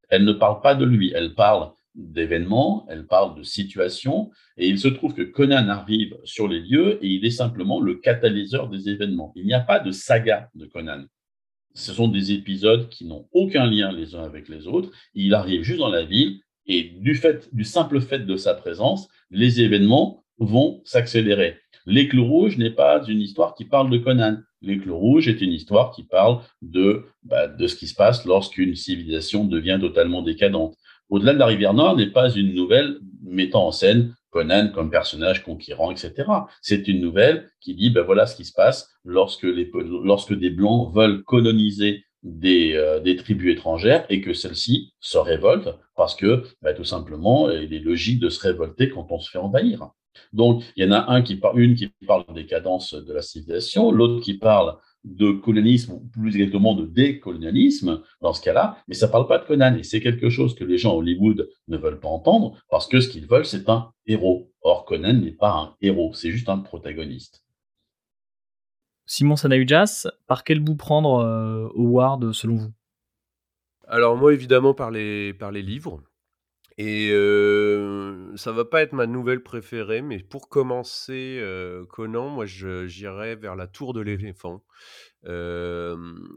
Elles ne parlent pas de lui, elles parlent d'événements, elle parle de situations, et il se trouve que Conan arrive sur les lieux et il est simplement le catalyseur des événements. Il n'y a pas de saga de Conan. Ce sont des épisodes qui n'ont aucun lien les uns avec les autres. Il arrive juste dans la ville et du, fait, du simple fait de sa présence, les événements vont s'accélérer. L'éclou rouge n'est pas une histoire qui parle de Conan. L'éclou rouge est une histoire qui parle de, bah, de ce qui se passe lorsqu'une civilisation devient totalement décadente. Au-delà de la rivière Nord n'est pas une nouvelle mettant en scène Conan comme personnage conquérant, etc. C'est une nouvelle qui dit, ben voilà ce qui se passe lorsque, lorsque des Blancs veulent coloniser des, euh, des tribus étrangères et que celles-ci se révoltent parce que, ben, tout simplement, il est logique de se révolter quand on se fait envahir. Donc, il y en a un qui une qui parle des cadences de la civilisation, l'autre qui parle de colonialisme, ou plus exactement de décolonialisme dans ce cas-là, mais ça ne parle pas de Conan. Et c'est quelque chose que les gens à Hollywood ne veulent pas entendre, parce que ce qu'ils veulent, c'est un héros. Or, Conan n'est pas un héros, c'est juste un protagoniste. Simon Sanayujas, par quel bout prendre euh, Howard selon vous? Alors moi, évidemment, par les, par les livres. Et euh, ça va pas être ma nouvelle préférée, mais pour commencer, euh, Conan, moi j'irais vers la tour de l'éléphant. Euh,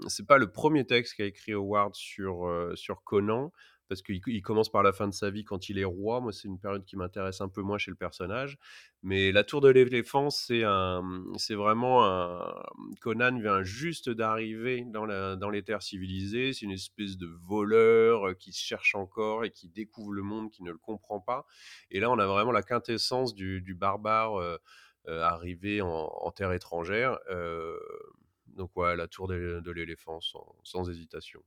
c'est pas le premier texte qu'a écrit Howard sur, sur Conan, parce qu'il commence par la fin de sa vie quand il est roi. Moi, c'est une période qui m'intéresse un peu moins chez le personnage. Mais la tour de l'éléphant, c'est un, c'est vraiment un. Conan vient juste d'arriver dans, la, dans les terres civilisées. C'est une espèce de voleur euh, qui se cherche encore et qui découvre le monde, qui ne le comprend pas. Et là, on a vraiment la quintessence du, barbare euh, euh, arrivé en, terre étrangère. donc, ouais, la tour de, l'éléphant, sans, hésitation.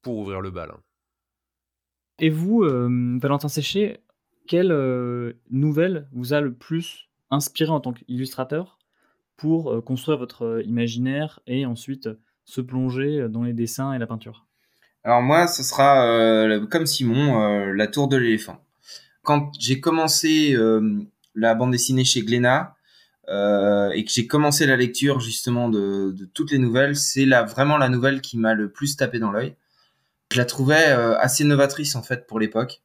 Pour ouvrir le bal. Hein. Et vous, euh, Valentin Séché, quelle euh, nouvelle vous a le plus inspiré en tant qu'illustrateur pour euh, construire votre imaginaire et ensuite se plonger dans les dessins et la peinture? Alors moi, ce sera comme Simon, la tour de l'éléphant. Quand j'ai commencé la bande dessinée chez Glénat, et que j'ai commencé la lecture justement de, de toutes les nouvelles, c'est vraiment la nouvelle qui m'a le plus tapé dans l'œil. Je la trouvais euh, assez novatrice en fait pour l'époque.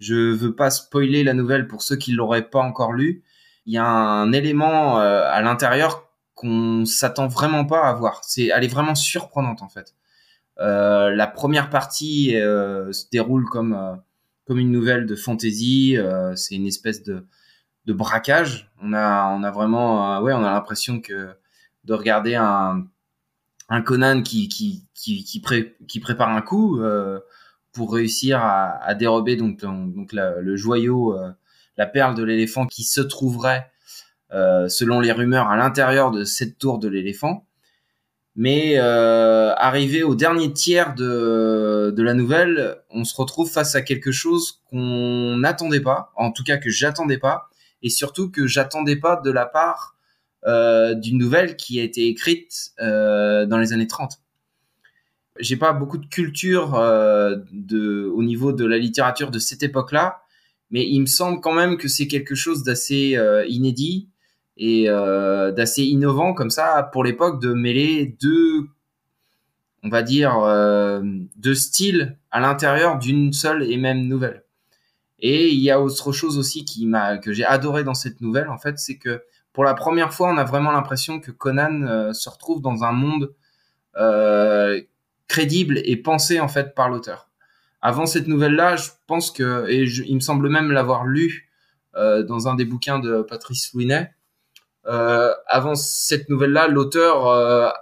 Je veux pas spoiler la nouvelle pour ceux qui l'auraient pas encore lu. Il y a un élément euh, à l'intérieur qu'on s'attend vraiment pas à voir. C'est, elle est vraiment surprenante en fait. Euh, la première partie se déroule comme comme une nouvelle de fantasy. c'est une espèce de de braquage. On a on a vraiment ouais on a l'impression que de regarder un un Conan qui prépare un coup euh, pour réussir à, dérober donc le joyau euh, la perle de l'éléphant qui se trouverait euh, selon les rumeurs à l'intérieur de cette tour de l'éléphant. Mais arrivé au dernier tiers de, la nouvelle, on se retrouve face à quelque chose qu'on n'attendait pas, en tout cas que j'attendais pas, et surtout que j'attendais pas de la part d'une nouvelle qui a été écrite euh, dans les années 30. J'ai pas beaucoup de culture euh, de, au niveau de la littérature de cette époque-là, mais il me semble quand même que c'est quelque chose d'assez inédit et d'assez innovant comme ça pour l'époque de mêler deux on va dire deux styles à l'intérieur d'une seule et même nouvelle. Et il y a autre chose aussi qui m'a que j'ai adoré dans cette nouvelle en fait, c'est que pour la première fois, on a vraiment l'impression que Conan euh, se retrouve dans un monde euh, crédible et pensé en fait par l'auteur. Avant cette nouvelle-là, je pense que, et il me semble même l'avoir lu euh, dans un des bouquins de Patrice Louinet, avant cette nouvelle-là, l'auteur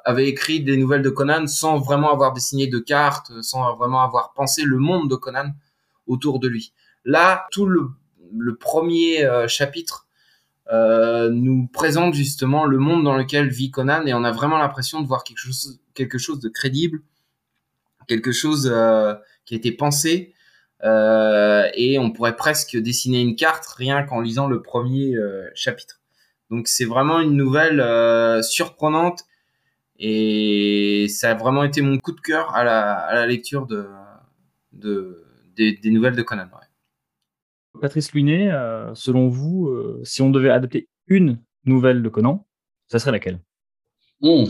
avait écrit des nouvelles de Conan sans vraiment avoir dessiné de cartes, sans vraiment avoir pensé le monde de Conan autour de lui. Là, tout le, premier chapitre euh, nous présente justement le monde dans lequel vit Conan et on a vraiment l'impression de voir quelque chose, quelque chose de crédible, quelque chose euh, qui a été pensé euh, et on pourrait presque dessiner une carte rien qu'en lisant le premier chapitre. Donc c'est vraiment une nouvelle surprenante et ça a vraiment été mon coup de cœur à la, à la lecture de, de des, des, nouvelles de Conan. Ouais. Patrice Luinet, euh, selon vous, euh, si on devait adapter une nouvelle de Conan, ça serait laquelle?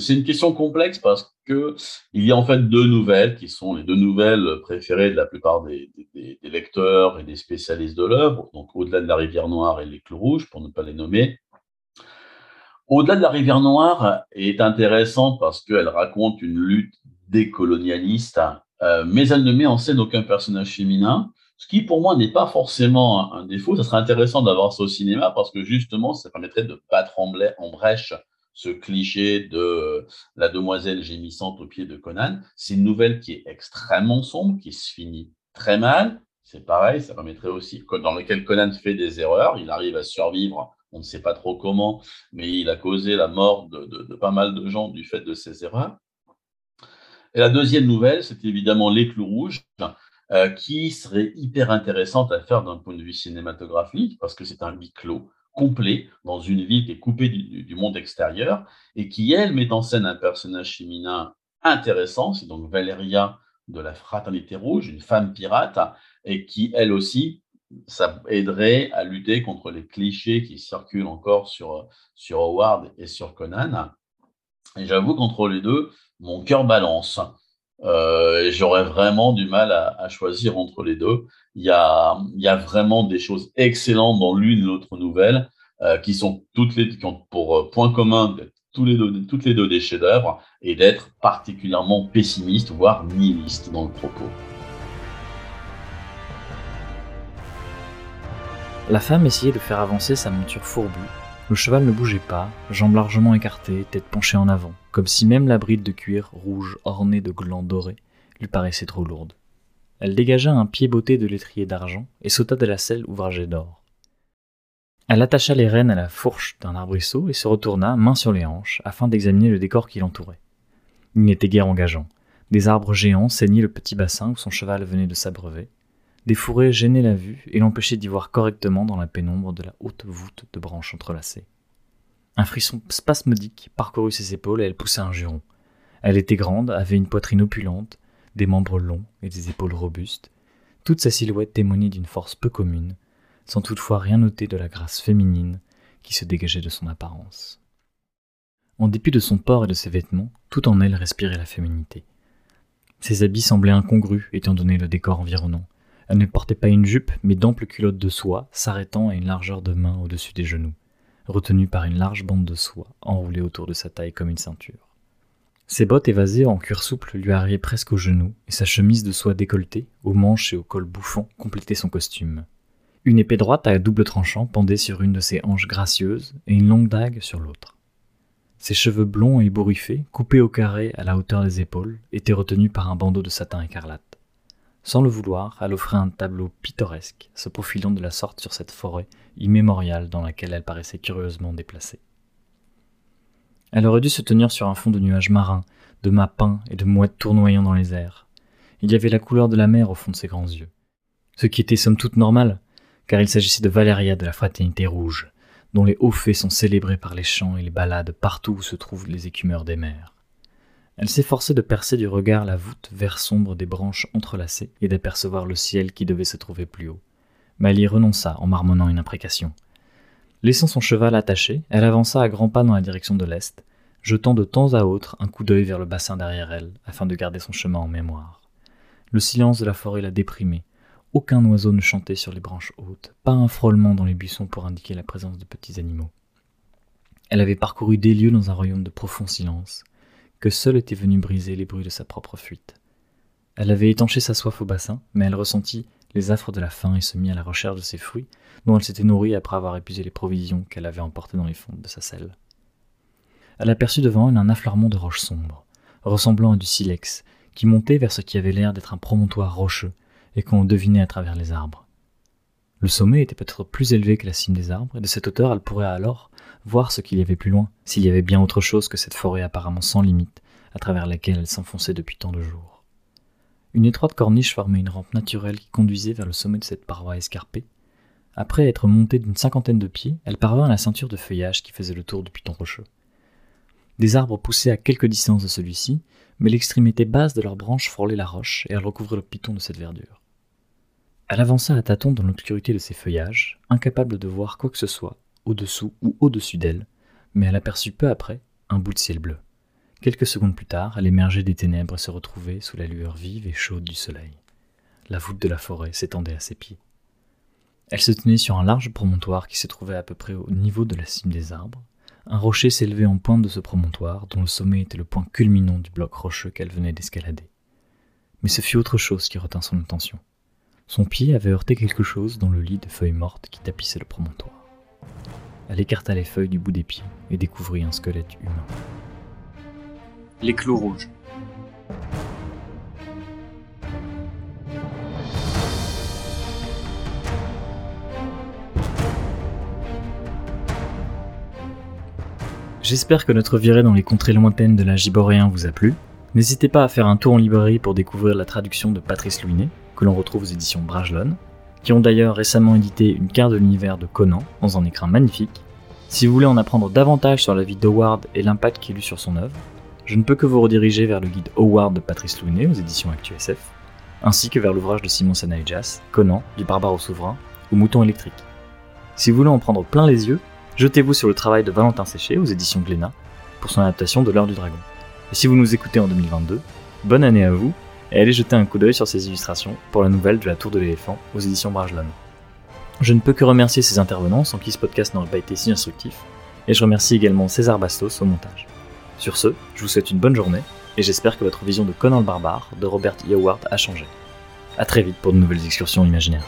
C'est une question complexe parce que il y a en fait deux nouvelles qui sont les deux nouvelles préférées de la plupart des, lecteurs et des spécialistes de l'œuvre, donc Au-delà de la rivière Noire et Les Clous Rouges, pour ne pas les nommer. Au-delà de la rivière Noire est intéressante parce qu'elle raconte une lutte décolonialiste, euh, mais elle ne met en scène aucun personnage féminin. Ce qui, pour moi, n'est pas forcément un, défaut. Ça serait intéressant d'avoir ça au cinéma parce que justement, ça permettrait de battre en, en brèche ce cliché de la demoiselle gémissante au pied de Conan. C'est une nouvelle qui est extrêmement sombre, qui se finit très mal. C'est pareil, ça permettrait aussi, dans lequel Conan fait des erreurs, il arrive à survivre, on ne sait pas trop comment, mais il a causé la mort de, de pas mal de gens du fait de ses erreurs. Et la deuxième nouvelle, c'est évidemment Les Clous Rouges, euh, qui serait hyper intéressante à faire d'un point de vue cinématographique, parce que c'est un huis clos complet dans une ville qui est coupée du, monde extérieur et qui, elle, met en scène un personnage féminin intéressant, c'est donc Valéria de la Fraternité Rouge, une femme pirate, et qui, elle aussi, ça aiderait à lutter contre les clichés qui circulent encore sur, sur Howard et sur Conan. Et j'avoue qu'entre les deux, mon cœur balance. Euh, j'aurais vraiment du mal à, choisir entre les deux. Il y a, vraiment des choses excellentes dans l'une et l'autre nouvelle euh, qui sont toutes les qui ont pour euh, point commun toutes les deux des chefs-d'œuvre et d'être particulièrement pessimiste, voire nihiliste dans le propos. La femme essayait de faire avancer sa monture fourbue le cheval ne bougeait pas, jambes largement écartées, tête penchée en avant, comme si même la bride de cuir rouge ornée de glands dorés lui paraissait trop lourde. Elle dégagea un pied botté de l'étrier d'argent et sauta de la selle ouvragée d'or. Elle attacha les rênes à la fourche d'un arbrisseau et se retourna, main sur les hanches, afin d'examiner le décor qui l'entourait. Il n'était guère engageant. Des arbres géants saignaient le petit bassin où son cheval venait de s'abreuver. Des fourrés gênaient la vue et l'empêchaient d'y voir correctement dans la pénombre de la haute voûte de branches entrelacées. Un frisson spasmodique parcourut ses épaules et elle poussa un juron. Elle était grande, avait une poitrine opulente, des membres longs et des épaules robustes. Toute sa silhouette témoignait d'une force peu commune, sans toutefois rien noter de la grâce féminine qui se dégageait de son apparence. En dépit de son port et de ses vêtements, tout en elle respirait la féminité. Ses habits semblaient incongrus étant donné le décor environnant. Elle ne portait pas une jupe, mais d'amples culottes de soie, s'arrêtant à une largeur de main au-dessus des genoux, retenues par une large bande de soie enroulée autour de sa taille comme une ceinture. Ses bottes évasées en cuir souple lui arrivaient presque aux genoux, et sa chemise de soie décolletée, aux manches et au col bouffant, complétait son costume. Une épée droite à double tranchant pendait sur une de ses hanches gracieuses, et une longue dague sur l'autre. Ses cheveux blonds et ébouriffés, coupés au carré à la hauteur des épaules, étaient retenus par un bandeau de satin écarlate. Sans le vouloir, elle offrait un tableau pittoresque, se profilant de la sorte sur cette forêt immémoriale dans laquelle elle paraissait curieusement déplacée. Elle aurait dû se tenir sur un fond de nuages marins, de mâts peints et de mouettes tournoyant dans les airs. Il y avait la couleur de la mer au fond de ses grands yeux. Ce qui était somme toute normal, car il s'agissait de Valéria de la Fraternité Rouge, dont les hauts faits sont célébrés par les chants et les ballades partout où se trouvent les écumeurs des mers. Elle s'efforçait de percer du regard la voûte vert sombre des branches entrelacées et d'apercevoir le ciel qui devait se trouver plus haut. Mais elle y renonça en marmonnant une imprécation. Laissant son cheval attaché, elle avança à grands pas dans la direction de l'est, jetant de temps à autre un coup d'œil vers le bassin derrière elle, afin de garder son chemin en mémoire. Le silence de la forêt la déprimait, aucun oiseau ne chantait sur les branches hautes, pas un frôlement dans les buissons pour indiquer la présence de petits animaux. Elle avait parcouru des lieues dans un royaume de profond silence, que seul était venu briser les bruits de sa propre fuite. Elle avait étanché sa soif au bassin, mais elle ressentit les affres de la faim et se mit à la recherche de ses fruits, dont elle s'était nourrie après avoir épuisé les provisions qu'elle avait emportées dans les fonds de sa selle. Elle aperçut devant elle un affleurement de roches sombres, ressemblant à du silex, qui montait vers ce qui avait l'air d'être un promontoire rocheux, et qu'on devinait à travers les arbres. Le sommet était peut-être plus élevé que la cime des arbres, et de cette hauteur elle pourrait alors voir ce qu'il y avait plus loin, s'il y avait bien autre chose que cette forêt apparemment sans limite, à travers laquelle elle s'enfonçait depuis tant de jours. Une étroite corniche formait une rampe naturelle qui conduisait vers le sommet de cette paroi escarpée. Après être montée d'une cinquantaine de pieds, elle parvint à la ceinture de feuillage qui faisait le tour du piton rocheux. Des arbres poussaient à quelque distance de celui-ci, mais l'extrémité basse de leurs branches frôlait la roche et elle recouvrait le piton de cette verdure. Elle avança à tâtons dans l'obscurité de ses feuillages, incapable de voir quoi que ce soit, au-dessous ou au-dessus d'elle, mais elle aperçut peu après un bout de ciel bleu. Quelques secondes plus tard, elle émergeait des ténèbres et se retrouvait sous la lueur vive et chaude du soleil. La voûte de la forêt s'étendait à ses pieds. Elle se tenait sur un large promontoire qui se trouvait à peu près au niveau de la cime des arbres. Un rocher s'élevait en pointe de ce promontoire, dont le sommet était le point culminant du bloc rocheux qu'elle venait d'escalader. Mais ce fut autre chose qui retint son attention. Son pied avait heurté quelque chose dans le lit de feuilles mortes qui tapissait le promontoire. Elle écarta les feuilles du bout des pieds et découvrit un squelette humain. Les clous rouges. J'espère que notre virée dans les contrées lointaines de la Giboréen vous a plu. N'hésitez pas à faire un tour en librairie pour découvrir la traduction de Patrice Louinet, que l'on retrouve aux éditions Brajlon, qui ont d'ailleurs récemment édité une carte de l'univers de Conan dans un écrin magnifique. Si vous voulez en apprendre davantage sur la vie d'Howard et l'impact qu'il eut sur son œuvre, je ne peux que vous rediriger vers le guide Howard de Patrice Lounet aux éditions ActuSF, ainsi que vers l'ouvrage de Simon Sanaïjas, Conan, du barbare au souverain, ou Mouton électrique. Si vous voulez en prendre plein les yeux, jetez-vous sur le travail de Valentin Séché aux éditions Glénat pour son adaptation de l'heure du dragon. Et si vous nous écoutez en 2022, bonne année à vous et allez jeter un coup d'œil sur ces illustrations pour la nouvelle de la Tour de l'éléphant aux éditions Brajlon. Je ne peux que remercier ces intervenants sans qui ce podcast n'aurait pas été si instructif, et je remercie également César Bastos au montage. Sur ce, je vous souhaite une bonne journée, et j'espère que votre vision de Conan le Barbare de Robert. Howard a changé. A très vite pour de nouvelles excursions imaginaires.